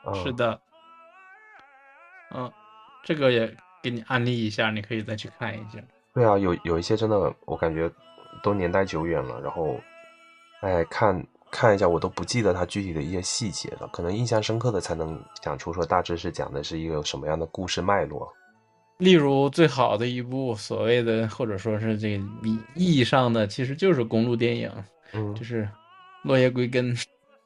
嗯是的，嗯，这个也给你安利一下，你可以再去看一下。对啊，有有一些真的我感觉都年代久远了，然后哎看看一下我都不记得它具体的一些细节了，可能印象深刻的才能讲出说大致是讲的是一个什么样的故事脉络。例如最好的一部所谓的或者说是这个意意义上的，其实就是公路电影，嗯就是《落叶归根》。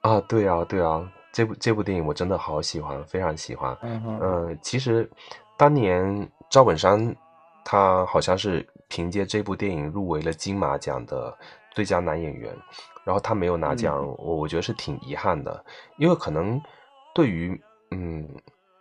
啊，对啊，对啊，这部这部电影我真的好喜欢，非常喜欢。嗯哼，嗯，其实当年赵本山他好像是凭借这部电影入围了金马奖的最佳男演员，然后他没有拿奖，嗯我我觉得是挺遗憾的，因为可能对于嗯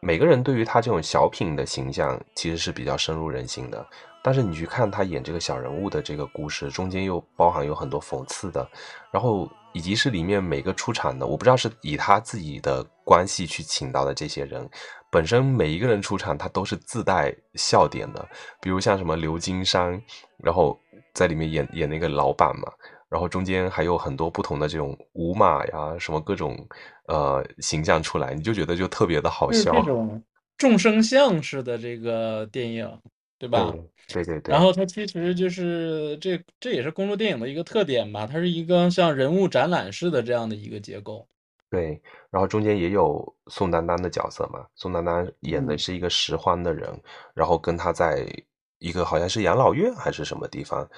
每个人对于他这种小品的形象其实是比较深入人心的。但是你去看他演这个小人物的这个故事，中间又包含有很多讽刺的，然后以及是里面每个出场的，我不知道是以他自己的关系去请到的这些人，本身每一个人出场他都是自带笑点的，比如像什么刘金山，然后在里面演演那个老板嘛，然后中间还有很多不同的这种舞马呀，什么各种呃形象出来，你就觉得就特别的好就是笑。这种众生相式的这个电影，对吧？对对对，然后它其实就是这这也是公路电影的一个特点吧，它是一个像人物展览式的这样的一个结构。对，然后中间也有宋丹丹的角色嘛，宋丹丹演的嗯是一个拾荒的人，然后跟他在一个好像是养老院还是什么地方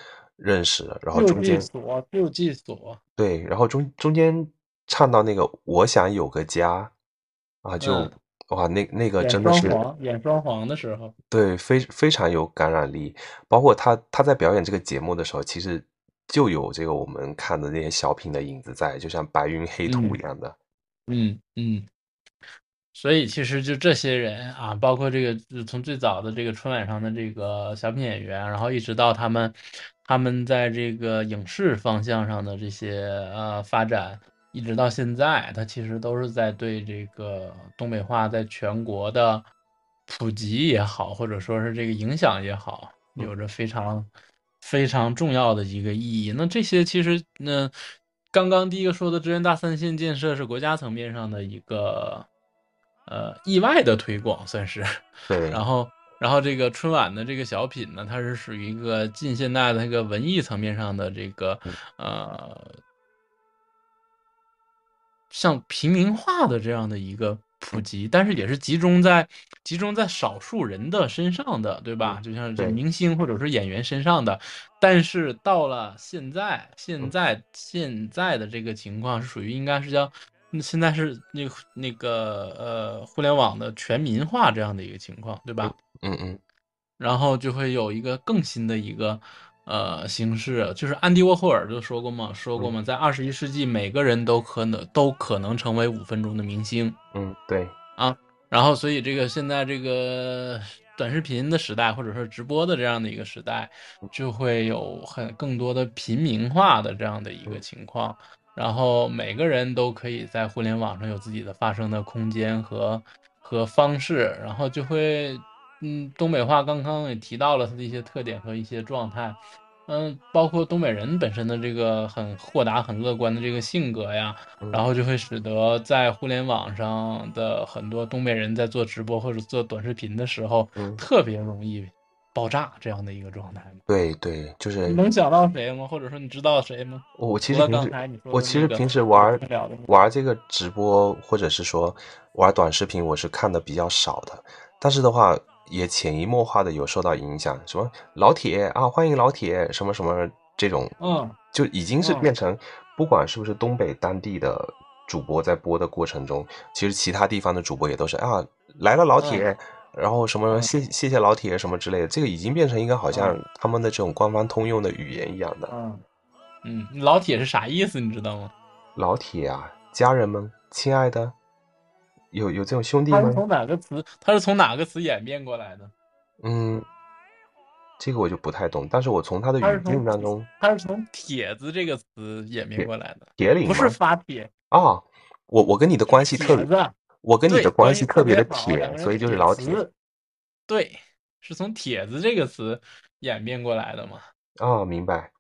认识了，然后中间所，救济所，对，然后中中间唱到那个我想有个家啊，就嗯哇那那个真的是双簧，演双簧的时候，对非非常有感染力，包括他他在表演这个节目的时候，其实就有这个我们看的那些小品的影子在，就像白云黑土嗯一样的。嗯嗯。所以其实就这些人啊，包括这个从最早的这个春晚上的这个小品演员，然后一直到他们他们在这个影视方向上的这些呃发展，一直到现在，它其实都是在对这个东北话在全国的普及也好，或者说是这个影响也好，有着非常非常重要的一个意义。那这些其实呢，刚刚第一个说的支援大三线建设是国家层面上的一个呃意外的推广，算是。对，然后，然后这个春晚的这个小品呢，它是属于一个近现代的那个文艺层面上的这个呃，像平民化的这样的一个普及，但是也是集中在集中在少数人的身上的，对吧？就像这明星或者是演员身上的。但是到了现在，现在现在的这个情况是属于应该是叫。那现在是那个那个呃，互联网的全民化这样的一个情况，对吧？嗯嗯然后就会有一个更新的一个呃形式，就是安迪沃霍尔就说过嘛，说过嘛，在二十一世纪，每个人都可能都可能成为五分钟的明星。嗯，对啊，然后，所以这个现在这个短视频的时代，或者说直播的这样的一个时代，就会有很更多的平民化的这样的一个情况。然后每个人都可以在互联网上有自己的发声的空间和和方式，然后就会，嗯，东北话刚刚也提到了它的一些特点和一些状态，嗯，包括东北人本身的这个很豁达、很乐观的这个性格呀，嗯然后就会使得在互联网上的很多东北人在做直播或者做短视频的时候，嗯特别容易爆炸这样的一个状态嘛。对对，就是你能想到谁吗？或者说你知道谁吗？我其实平时我其实平时玩玩这个直播，或者是说玩短视频，我是看的比较少的。但是的话，也潜移默化的有受到影响，什么老铁啊，欢迎老铁，什么什么这种，嗯，就已经是嗯变成，不管是不是东北当地的主播在播的过程中，其实其他地方的主播也都是啊，来了老铁。然后什么嗯谢谢谢老铁什么之类的，这个已经变成一个好像他们的这种官方通用的语言一样的。嗯嗯，老铁是啥意思？你知道吗？老铁啊，家人们，亲爱的，有有这种兄弟吗？他是从哪个词？他是从哪个词演变过来的？嗯，这个我就不太懂，但是我从他的语境当中，他是从“帖子”这个词演变过来的，铁岭不是发帖，啊，我我跟你的关系特别。我跟你的关系系特别的铁，所以就是铁老铁对，是从“帖子”这个词演变过来的嘛？哦，明白。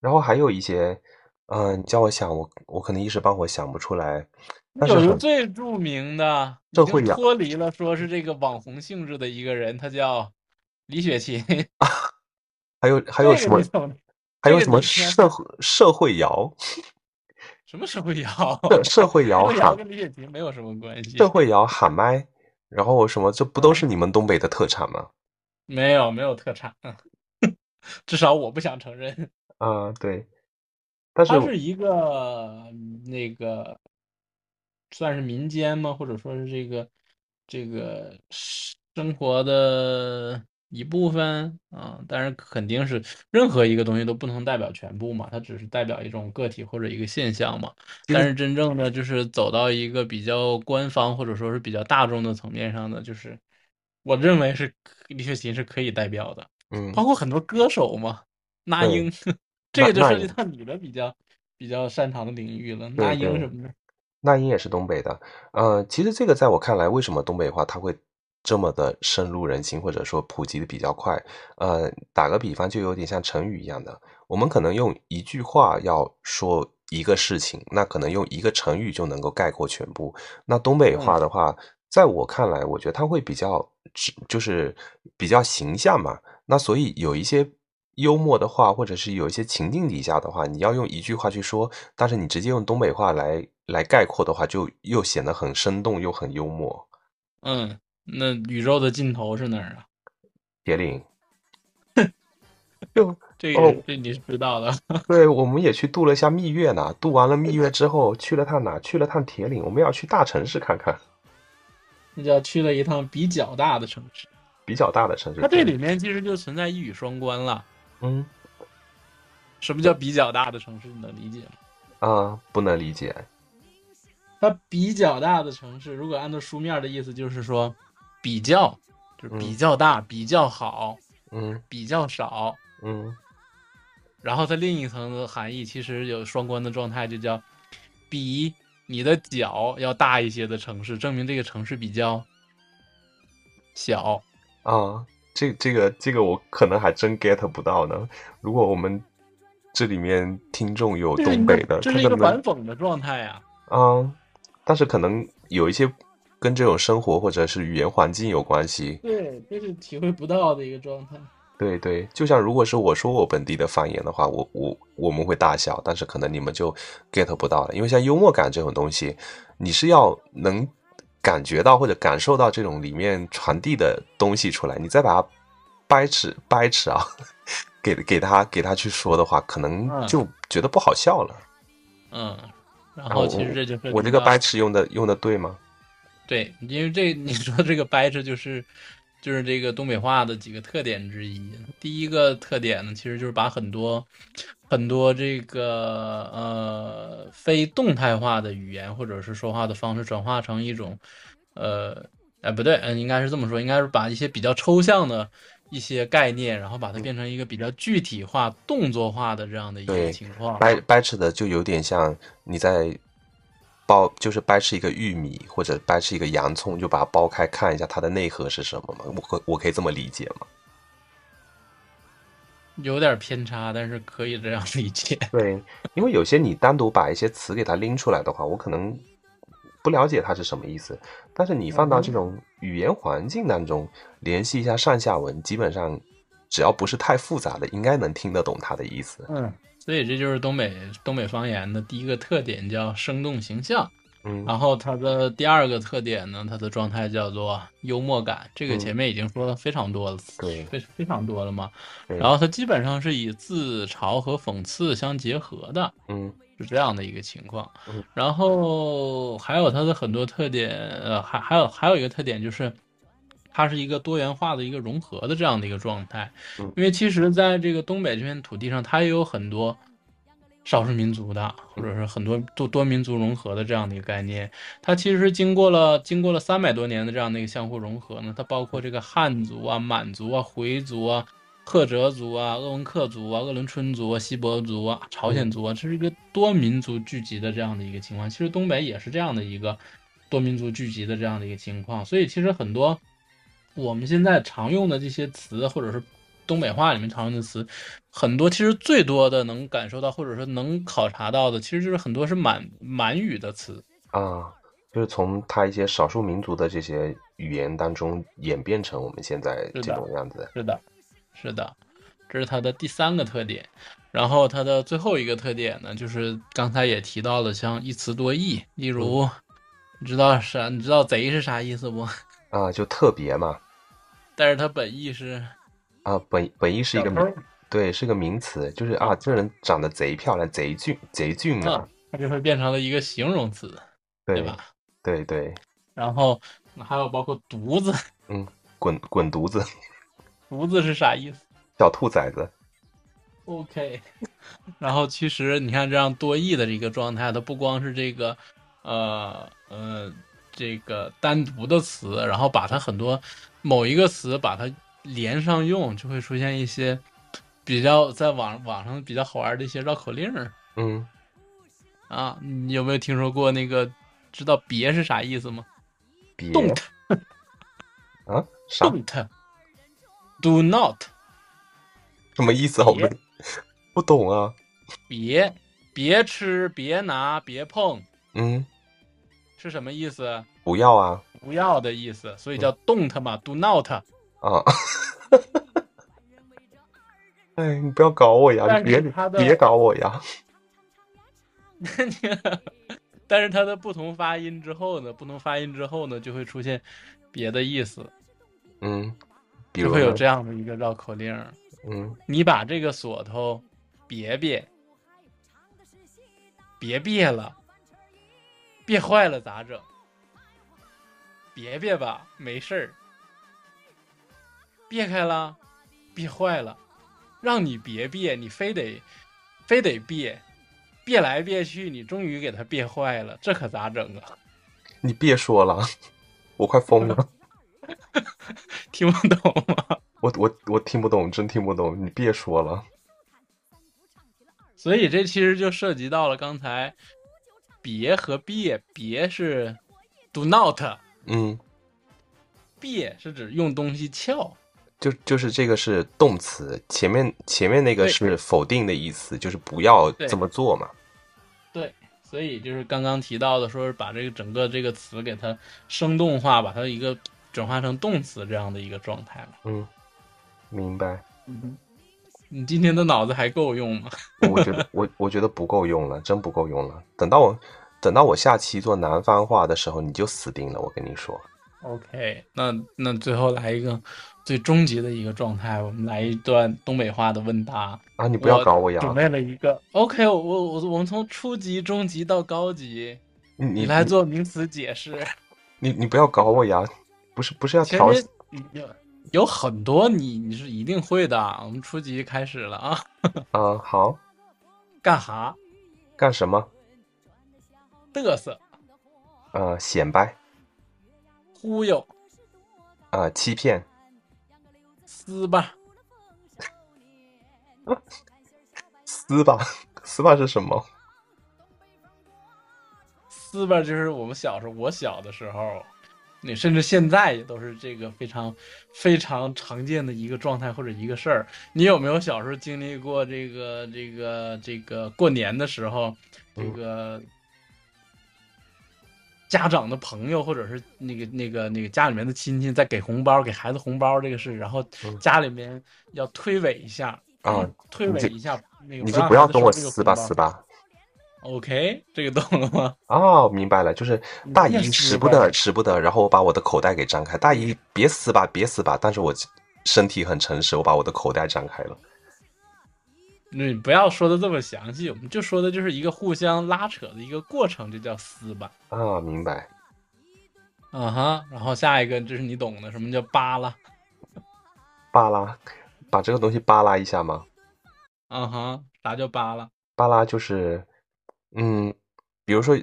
然后还有一些，嗯、你叫我想，我我可能一时半会儿想不出来，但是有一个最著名的，已经这会呀脱离了说是这个网红性质的一个人，他叫李雪琴。还有还有什么还有什么社会社会摇，什么社会摇？社社会摇社会摇喊跟李雪琴没有什么关系。社会摇喊麦，然后什么，这不都是你们东北的特产吗？没有没有特产，至少我不想承认。啊，对，但是它是一个嗯那个算是民间吗？或者说是这个这个生活的一部分啊，但是肯定是任何一个东西都不能代表全部嘛，它只是代表一种个体或者一个现象嘛。但是真正的就是走到一个比较官方或者说是比较大众的层面上的，就是我认为是李雪琴是可以代表的，嗯，包括很多歌手嘛，那英，这个就涉及到你的比较比较擅长的领域了，那英什么的。那英也是东北的，呃，其实这个在我看来，为什么东北话它会这么的深入人心，或者说普及的比较快？呃，打个比方，就有点像成语一样的，我们可能用一句话要说一个事情，那可能用一个成语就能够概括全部。那东北话的话，在我看来，我觉得它会比较直，就是比较形象嘛。那所以有一些幽默的话，或者是有一些情境底下的话，你要用一句话去说，但是你直接用东北话来来概括的话，就又显得很生动又很幽默。嗯，那宇宙的尽头是哪儿啊？铁岭，就这个、哦这你是知道的。对，我们也去度了一下蜜月呢。度完了蜜月之后，去了趟哪？去了趟铁岭。我们要去大城市看看，那叫去了一趟比较大的城市。比较大的城市。它这里面其实就存在一语双关了。嗯什么叫比较大的城市？你能理解吗？啊，不能理解。它比较大的城市，如果按照书面的意思，就是说比较，就是比较大、比较好、嗯比较少。嗯然后它另一层的含义，其实有双关的状态，就叫比你的脚要大一些的城市，证明这个城市比较小。啊，这这个这个我可能还真 get 不到呢。如果我们这里面听众有东北的，个这是一个反讽的状态呀、啊，但是可能有一些跟这种生活或者是语言环境有关系。对，这是体会不到的一个状态。对对，就像如果是我说我本地的方言的话，我我我们会大笑，但是可能你们就 get 不到了，因为像幽默感这种东西，你是要能感觉到或者感受到这种里面传递的东西出来，你再把它掰扯掰扯啊，给给他给他去说的话，可能嗯就觉得不好笑了。嗯，然然后后其实这就涉及我这个掰扯用的用的对吗？对，因为这 你说这个掰扯就是就是这个东北话的几个特点之一。第一个特点呢，其实就是把很多很多这个呃非动态化的语言或者是说话的方式转化成一种呃哎不对，嗯、应该是这么说，应该是把一些比较抽象的。一些概念，然后把它变成一个比较具体化、动作化的这样的一个情况。掰掰扯的就有点像你在剥，就是掰吃一个玉米或者掰吃一个洋葱，就把它剥开看一下它的内核是什么嘛？我可我可以这么理解吗？有点偏差，但是可以这样理解。对，因为有些你单独把一些词给它拎出来的话，我可能不了解它是什么意思，但是你放到这种语言环境当中，联系一下上下文，基本上只要不是太复杂的，应该能听得懂它的意思。嗯，所以这就是东北东北方言的第一个特点，叫生动形象。嗯然后它的第二个特点呢，它的状态叫做幽默感。这个嗯前面已经说了非常多了，对非非常多了嘛。然后它基本上是以自嘲和讽刺相结合的，嗯是这样的一个情况嗯。然后还有它的很多特点，呃，还还有还有一个特点就是。它是一个多元化的一个融合的这样的一个状态嗯，因为其实在这个东北这片土地上，它也有很多少数民族的，或者是很多多多民族融合的这样的一个概念。它其实经过了经过了三百多年的这样的一个相互融合呢，它包括这个汉族啊、满族啊、回族啊、赫哲族啊、鄂温克族啊、鄂伦春族啊、锡伯族啊、朝鲜族啊，这是一个多民族聚集的这样的一个情况。其实东北也是这样的一个多民族聚集的这样的一个情况，所以其实很多我们现在常用的这些词，或者是东北话里面常用的词，很多其实最多的能感受到，或者说能考察到的，其实就是很多是满满语的词。啊，就是从它一些少数民族的这些语言当中演变成我们现在这种样子。是的，是的，这是它的第三个特点。然后它的最后一个特点呢，就是刚才也提到了，像一词多义，例如，你知道啥？你知道“贼”是啥意思不？啊，就特别嘛，但是它本意是啊，本本意是一个名，对，是个名词，就是啊，这人长得贼漂亮，贼俊，贼俊啊嗯，，它就会变成了一个形容词，对对吧？对对，然后还有包括“犊子”，嗯滚滚犊子，犊子是啥意思小兔崽子。？OK。然后其实你看这样多义的这个状态，它不光是这个，呃呃，这个单独的词，然后把它很多某一个词把它连上用，就会出现一些比较在网网上比较好玩的一些绕口令儿嗯，啊。你有没有听说过那个？知道“别”是啥意思吗别？Don't 啊啥 don't do not 什么意思啊？我别没不懂啊。别别吃，别拿，别碰，嗯，是什么意思？不要啊不要的意思，所以叫 don't 嘛，do not。啊！哎，你不要搞我呀！你别别搞我呀！但是它的不同发音之后呢，不同发音之后呢，就会出现别的意思，嗯，比如就会有这样的一个绕口令。嗯你把这个锁头别别，别别了，别坏了咋整？别别吧，没事儿。别开了，别坏了，让你别别，你非得非得别，别来别去，你终于给他别坏了，这可咋整啊？你别说了，我快疯了！听不懂吗？我我我听不懂，真听不懂！你别说了。所以这其实就涉及到了刚才别和别，别是 do not，嗯，别是指用东西撬。就就是这个是动词，前面前面那个是否定的意思，就是不要这么做嘛。对，所以就是刚刚提到的，说是把这个整个这个词给它生动化，把它一个转化成动词这样的一个状态了。嗯，明白。你今天的脑子还够用吗？我觉得我我觉得不够用了，真不够用了。等到我等到我下期做南方话的时候，你就死定了。我跟你说，OK，那那最后来一个最终极的一个状态，我们来一段东北话的问答。啊，你不要搞我呀！准备了一个 OK，我我我我们从初级、中级到高级，你你你来做名词解释。你你不要搞我呀！不是不是要调有有很多你你是一定会的。我们初级开始了啊，啊、好干哈？干什么？嘚瑟、呃，显摆忽悠、呃，欺骗撕吧、撕吧撕吧是什么？撕吧，就是我们小时候，我小的时候，你甚至现在也都是这个非常非常常见的一个状态或者一个事儿。你有没有小时候经历过这个这个这个过年的时候，这个家长的朋友或者是那个那个那个家里面的亲戚在给红包给孩子红包这个事，然后嗯家里面要推诿一下啊推诿一下那个你就不要跟我撕吧撕吧。OK，这个懂了吗？哦，明白了，就是大姨使不得使不得，然后我把我的口袋给张开。大姨别撕吧，别撕吧，但是我身体很诚实，我把我的口袋张开了。你不要说的这么详细，我们就说的就是一个互相拉扯的一个过程，这叫撕吧。啊，明白。啊哈，然后下一个就是你懂的，什么叫扒拉？扒拉，把这个东西扒拉一下吗？啊哈，啥叫扒拉？扒拉就是，嗯，比如说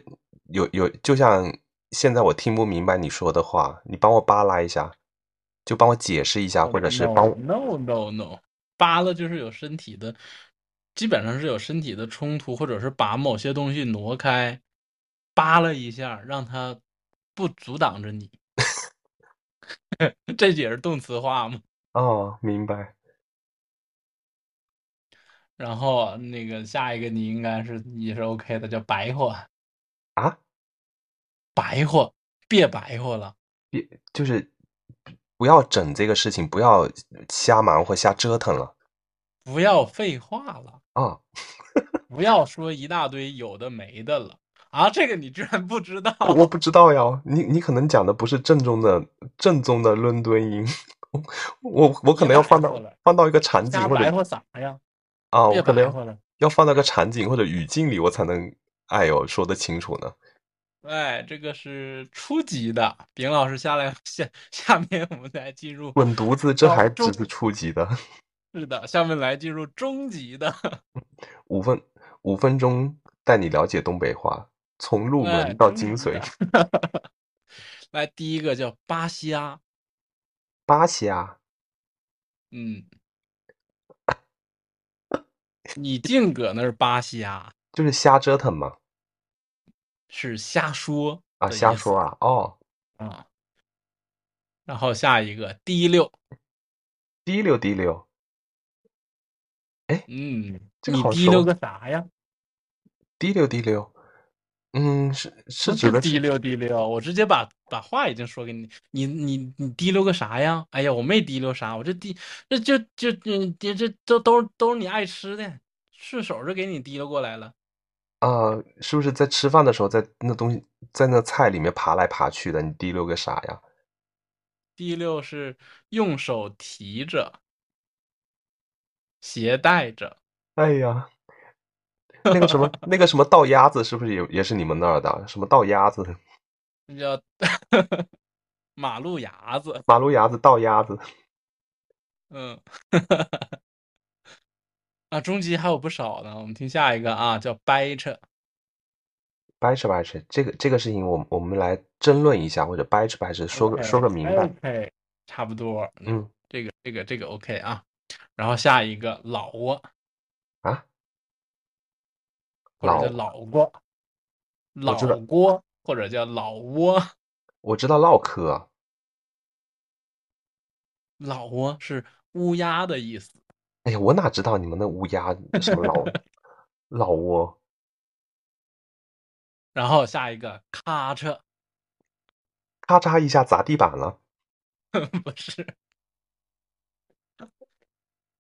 有有，就像现在我听不明白你说的话，你帮我扒拉一下，就帮我解释一下，或者是帮我 no no no no，扒拉就是有身体的，基本上是有身体的冲突，或者是把某些东西挪开，扒拉一下，让它不阻挡着你。这也是动词化吗？哦，明白。然后那个下一个你应该是也是 OK 的，叫白活。啊，白活，别白活了。别就是不要整这个事情，不要瞎忙活瞎折腾了不要废话了，啊！不要说一大堆有的没的了啊！这个你居然不知道？我不知道呀，你你可能讲的不是正宗的正宗的伦敦音，我我可能要放到放到一个场景或者白活啥呀？啊，我可能要放到个场景或者语境里，我才能哎呦说得清楚呢。哎，这个是初级的。丙老师下来下下面我们来进入滚犊子，这还只是初级的，是的，下面来进入中级的。五分五分钟带你了解东北话，从入哎门到精髓的。来，第一个叫扒虾，巴虾，嗯，你净搁那儿扒瞎，就是瞎折腾嘛，是瞎说啊，瞎说啊，哦，啊。然后下一个滴溜，滴溜滴溜，哎嗯，这个好你滴溜个啥呀？滴溜滴溜，嗯，是是指的滴溜滴溜，我直接把把话已经说给你，你你你滴溜个啥呀？哎呀，我没滴溜啥，我这滴这就就嗯这这都都都是你爱吃的，顺手就给你滴溜过来了。啊，是不是在吃饭的时候，在那东西在那菜里面爬来爬去的？你滴溜个啥呀？滴溜是用手提着，携带着，哎呀，那个什么那个什么倒鸭子，是不是也也是你们那儿的？什么倒鸭子？那叫 马路牙子。马路牙子倒鸭子，嗯，啊，中级还有不少呢，我们听下一个啊，叫掰扯。掰扯掰扯，这个这个事情我们我们来争论一下，或者掰扯掰扯，说个说个明白。OK，差不多。嗯，这个这个这个 OK 啊。然后下一个老挝啊，或者叫老老挝，老郭或者叫老窝，我知道唠嗑，老窝是乌鸦的意思。哎呀，我哪知道你们那乌鸦什么老 老窝？然后下一个咔嚓，咔嚓一下砸地板了，不是，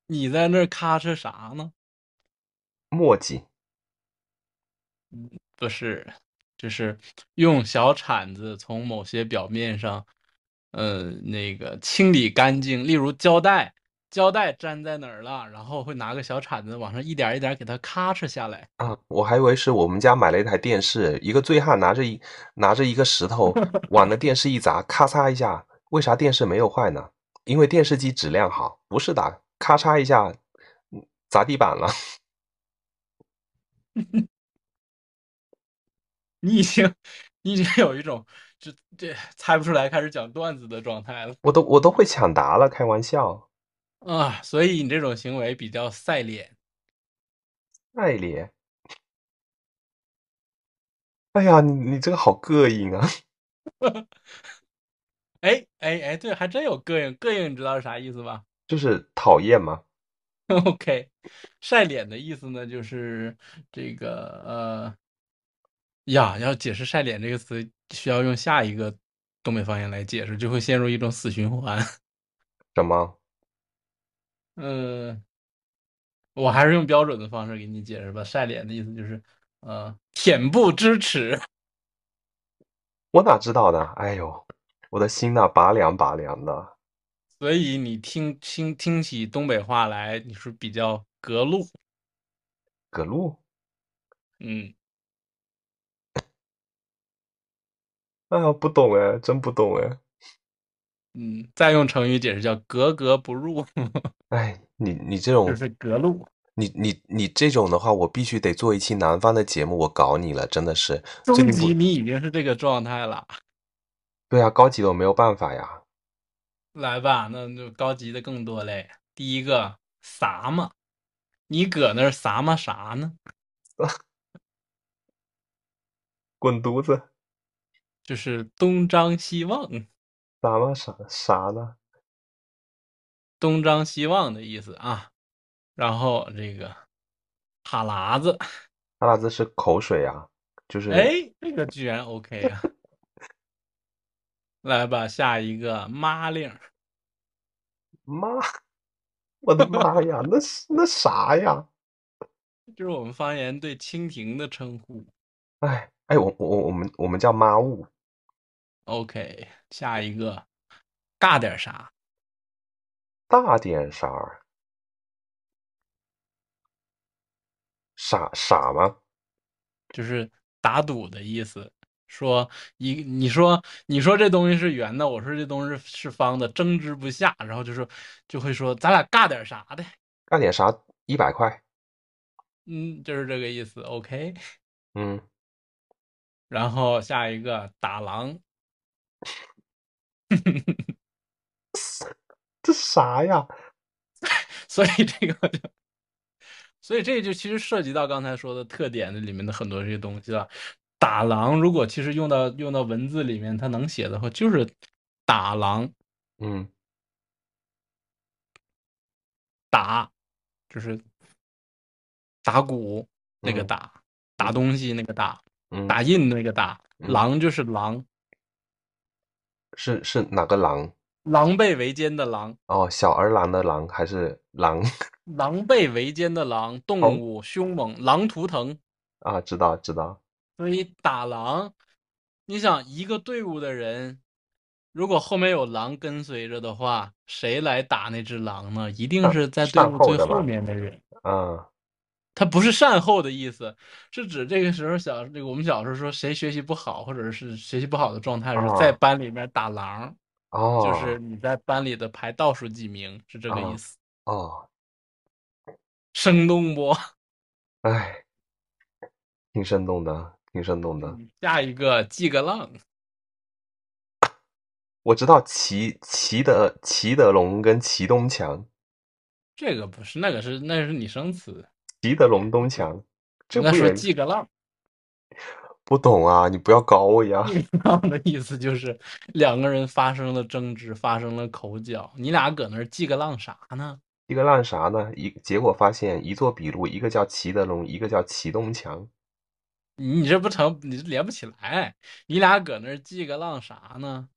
你在那咔嚓啥呢？墨迹不是，就是用小铲子从某些表面上，呃，那个清理干净。例如胶带，胶带粘在哪儿了，然后会拿个小铲子往上一点一点给它咔哧下来。啊！我还以为是我们家买了一台电视，一个醉汉拿着一拿着一个石头 往那电视一砸，咔嚓一下，为啥电视没有坏呢？因为电视机质量好，不是打，咔嚓一下嗯砸地板了。你已经，你已经有一种这这猜不出来开始讲段子的状态了我都我都会抢答了，开玩笑。啊！所以你这种行为比较赛脸。赛脸，哎呀，你你这个好膈应啊！哎哎哎，对，还真有膈应，膈应你知道是啥意思吧？就是讨厌嘛。OK，晒脸的意思呢，就是这个呃呀，要解释“晒脸”这个词，需要用下一个东北方言来解释，就会陷入一种死循环。什么？嗯、我还是用标准的方式给你解释吧。晒脸的意思就是呃，恬不知耻。我哪知道呢？哎呦，我的心呐，拔凉拔凉的。所以你听听听起东北话来，你是比较隔路。隔路，嗯，哎呀，不懂哎，真不懂哎。嗯，再用成语解释叫格格不入，哎，你你这种就是隔路。你你你这种的话，我必须得做一期南方的节目，我搞你了，真的是。最中近不，级你已经是这个状态了。对啊，高级的我没有办法呀。来吧，那就高级的更多嘞。第一个撒嘛，你搁那儿撒嘛啥呢？滚犊子，就是东张西望，啥嘛啥啥呢？东张西望的意思啊。然后这个哈喇子，哈喇子是口水啊，就是哎，这个居然 OK 啊！来吧，下一个妈令，妈，我的妈呀，那是那啥呀？就是我们方言对蜻蜓的称呼。哎哎，我我我们我们叫妈物，OK，下一个尬点啥？大点啥儿？傻傻吗？就是打赌的意思。说一你说你说这东西是圆的，我说这东西是是方的，争执不下，然后就说就会说咱俩尬点啥的，尬点啥？一百块。嗯，就是这个意思。OK，嗯，然后下一个打狼，这啥呀？所以这个就，所以这就其实涉及到刚才说的特点的里面的很多这些东西了。打狼如果其实用到用到文字里面，它能写的话就是打狼嗯打，就是打鼓那个嗯打，打东西那个打，嗯，打印那个打，嗯狼就是狼，是是哪个狼？狼狈为奸的狼，哦，小儿郎的狼还是狼 狼狈为奸的狼，动哦物凶猛，狼图腾。啊？知道知道。所以打狼，你想一个队伍的人，如果后面有狼跟随着的话，谁来打那只狼呢？一定是在队伍最后面的人。嗯他不是善后的意思，是指这个时候小这个我们小时候说谁学习不好，或者是学习不好的状态是哦在班里面打狼，哦，就是你在班里的排倒数几名，是这个意哦思。哦，生动不？哎，挺生动的，挺生动的。下一个记个浪，我知道齐齐德齐德龙跟齐东强，这个不是那个是那是拟声词，齐德龙东强，这那说不也记个浪。不懂啊？你不要搞我呀！浪的意思就是两个人发生了争执，发生了口角，你俩搁那儿记个浪啥呢？记个浪啥呢？一结果发现一做笔录，一个叫齐德龙，一个叫齐东强。你你这不成，你这连不起来。你俩搁那儿记个浪啥呢？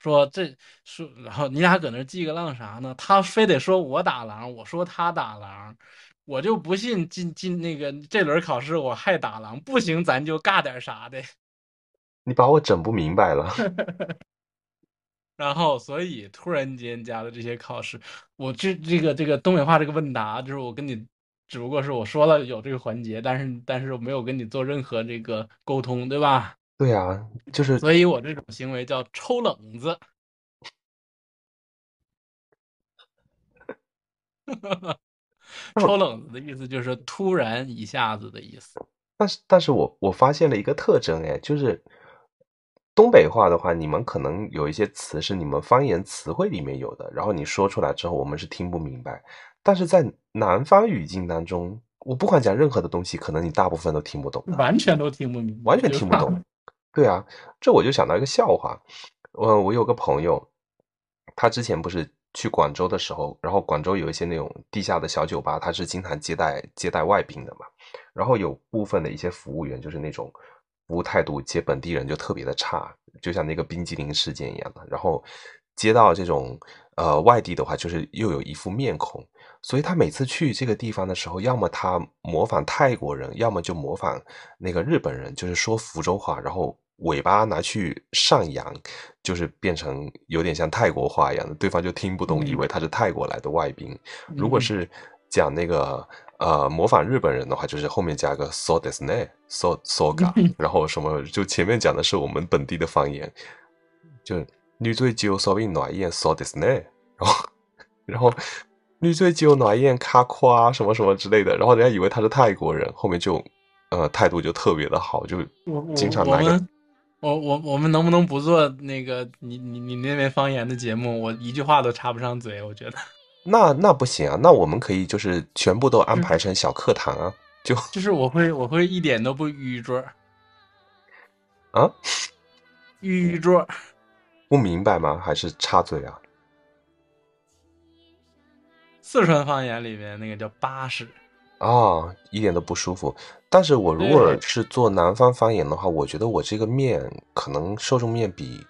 说这说，然后你俩搁那儿记个浪啥呢？他非得说我打狼，我说他打狼，我就不信进进那个这轮考试我还打狼，不行咱就尬点啥的。你把我整不明白了。然后，所以突然间加了这些考试，我这这个这个东北话这个问答，就是我跟你，只不过是我说了有这个环节，但是但是我没有跟你做任何这个沟通，对吧？对啊，就是所以我这种行为叫抽冷子。抽冷子的意思就是突然一下子的意思。但是，但是我我发现了一个特征，哎，就是东北话的话，你们可能有一些词是你们方言词汇里面有的，然后你说出来之后，我们是听不明白。但是在南方语境当中，我不管讲任何的东西，可能你大部分都听不懂，完全都听不明白，完全听不懂。对啊，这我就想到一个笑话，我我有个朋友，他之前不是去广州的时候，然后广州有一些那种地下的小酒吧，他是经常接待接待外宾的嘛。然后有部分的一些服务员就是那种服务态度接本地人就特别的差，就像那个冰激凌事件一样的。然后接到这种呃外地的话，就是又有一副面孔，所以他每次去这个地方的时候，要么他模仿泰国人，要么就模仿那个日本人，就是说福州话，然后尾巴拿去上扬，就是变成有点像泰国话一样的，对方就听不懂，以为他是泰国来的外宾。如果嗯。是讲那个呃模仿日本人的话，就是后面加个 so des ne so so ga，然后什么就前面讲的是我们本地的方言，就女最只有稍微暖燕 so des ne，然后然后女最只有暖燕卡夸什么什么之类的，然后人家以为他是泰国人，后面就呃态度就特别的好，就经常拿个我我我我们能不能不做那个你你你那边方言的节目？我一句话都插不上嘴，我觉得 那那不行啊，那我们可以就是全部都安排成小课堂啊，就就是我会我会一点都不愚拙，啊愚拙。不明白吗？还是插嘴啊？四川方言里面那个叫巴士，啊，一点都不舒服。但是我如果是做南方方言的话，我觉得我这个面可能受众面比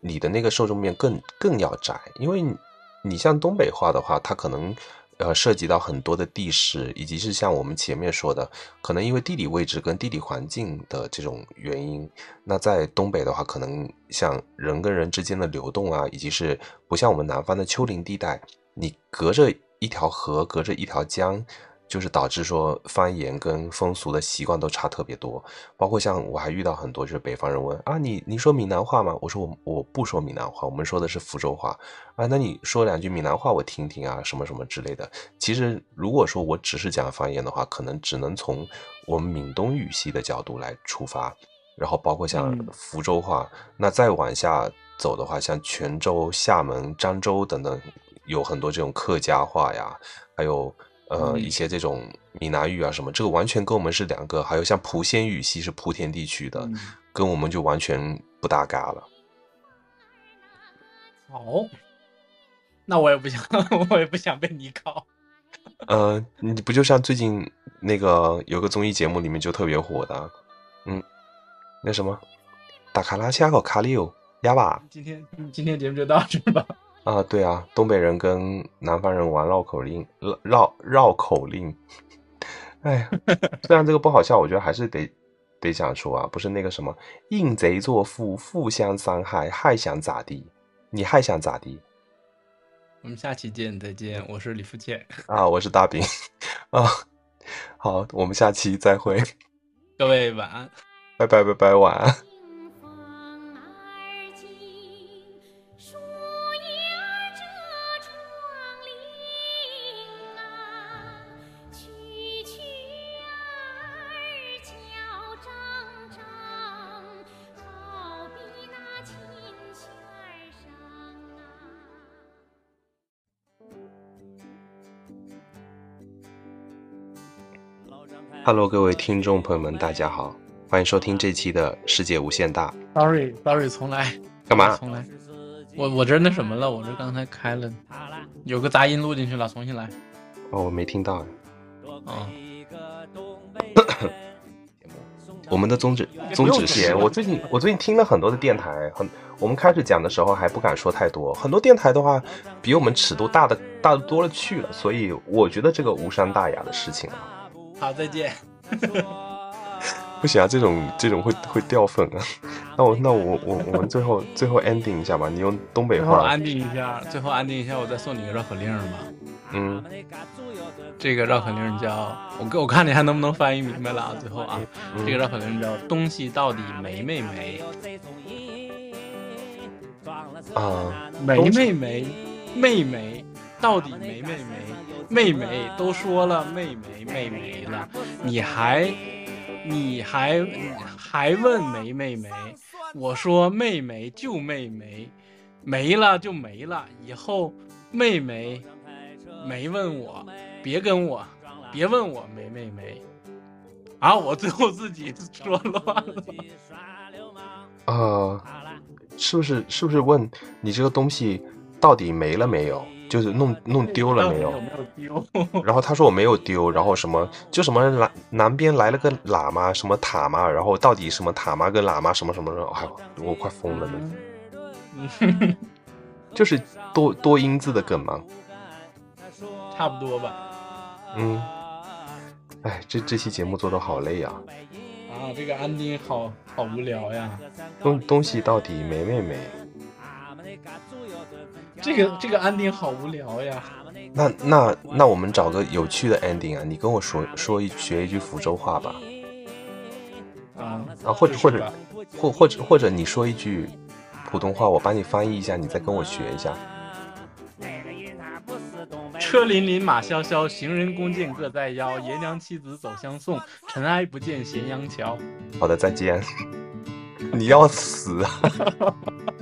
你的那个受众面更更要窄，因为你你像东北话的话，它可能呃涉及到很多的地势，以及是像我们前面说的，可能因为地理位置跟地理环境的这种原因，那在东北的话，可能像人跟人之间的流动啊，以及是不像我们南方的丘陵地带，你隔着一条河，隔着一条江，就是导致说方言跟风俗的习惯都差特别多。包括像我还遇到很多就是北方人问啊，你你说闽南话吗？我说我我不说闽南话，我们说的是福州话啊。那你说两句闽南话我听听啊，什么什么之类的。其实如果说我只是讲方言的话，可能只能从我们闽东语系的角度来出发。然后包括像嗯福州话，那再往下走的话，像泉州、厦门、漳州等等，有很多这种客家话呀，还有呃嗯一些这种闽南语啊什么，这个完全跟我们是两个。还有像莆仙语系是莆田地区的，嗯跟我们就完全不搭嘎了。好，那我也不想，我也不想被你考。呃，你不就像最近那个有个综艺节目里面就特别火的，嗯，那什么，达卡拉恰口卡里欧哑巴。今天今天节目就到这吧。啊，对啊，东北人跟南方人玩绕口令，绕绕绕口令。哎呀，虽然这个不好笑，我觉得还是得得讲出啊，不是那个什么应贼作父，互相伤害，还想咋地？你还想咋地？我们下期见，再见。我是李福建，啊，我是大饼啊，好，我们下期再会，各位晚安。拜拜拜拜，晚安。Hello，各位听众朋友们，大家好，欢迎收听这期的世界无限大。Sorry Sorry，重来。干嘛？重来。我我这那什么了？我这刚才开了，有个杂音录进去了，重新来。哦，我没听到。啊、我们的宗旨宗旨是，我最近我最近听了很多的电台，很我们开始讲的时候还不敢说太多，很多电台的话比我们尺度大的大的多了去了，所以我觉得这个无伤大雅的事情啊，好，再见。不行啊，这种这种会会掉粉啊。那我那我我我们最后最后 ending 一下吧，你用东北话，最后安定一下，最后安定一下，我再送你一个绕口令吧。嗯，这个绕口令叫我我看你还能不能翻译明白了啊？最后啊，嗯这个绕口令叫东西到底没没没啊，没没没妹妹到底没没没妹妹都说了妹妹妹妹了，你还你还你还问没妹妹？我说妹妹就妹妹，没了就没了，以后妹妹没问我，别跟我，别问我没妹妹。啊！我最后自己说乱了。啊，是不是是不是问你这个东西到底没了没有？就是弄弄丢了没有？没有丢？然后他说我没有丢，然后什么就什么南南边来了个喇嘛，什么塔嘛，然后到底什么塔嘛跟喇嘛什么什么的，哎呦，我快疯了呢！就是多多音字的梗吗，差不多吧。嗯，哎，这这期节目做的好累啊，啊，这个安丁好好无聊呀。东东西到底没没没？这个这个 ending 好无聊呀。那那那我们找个有趣的 ending 啊，你跟我说说一学一句福州话吧，啊啊，或者或者或或者或者你说一句普通话，我帮你翻译一下，你再跟我学一下。车辚辚，马萧萧，行人弓箭各在腰。爷娘妻子走相送，尘埃不见咸阳桥。好的，再见。你要死啊！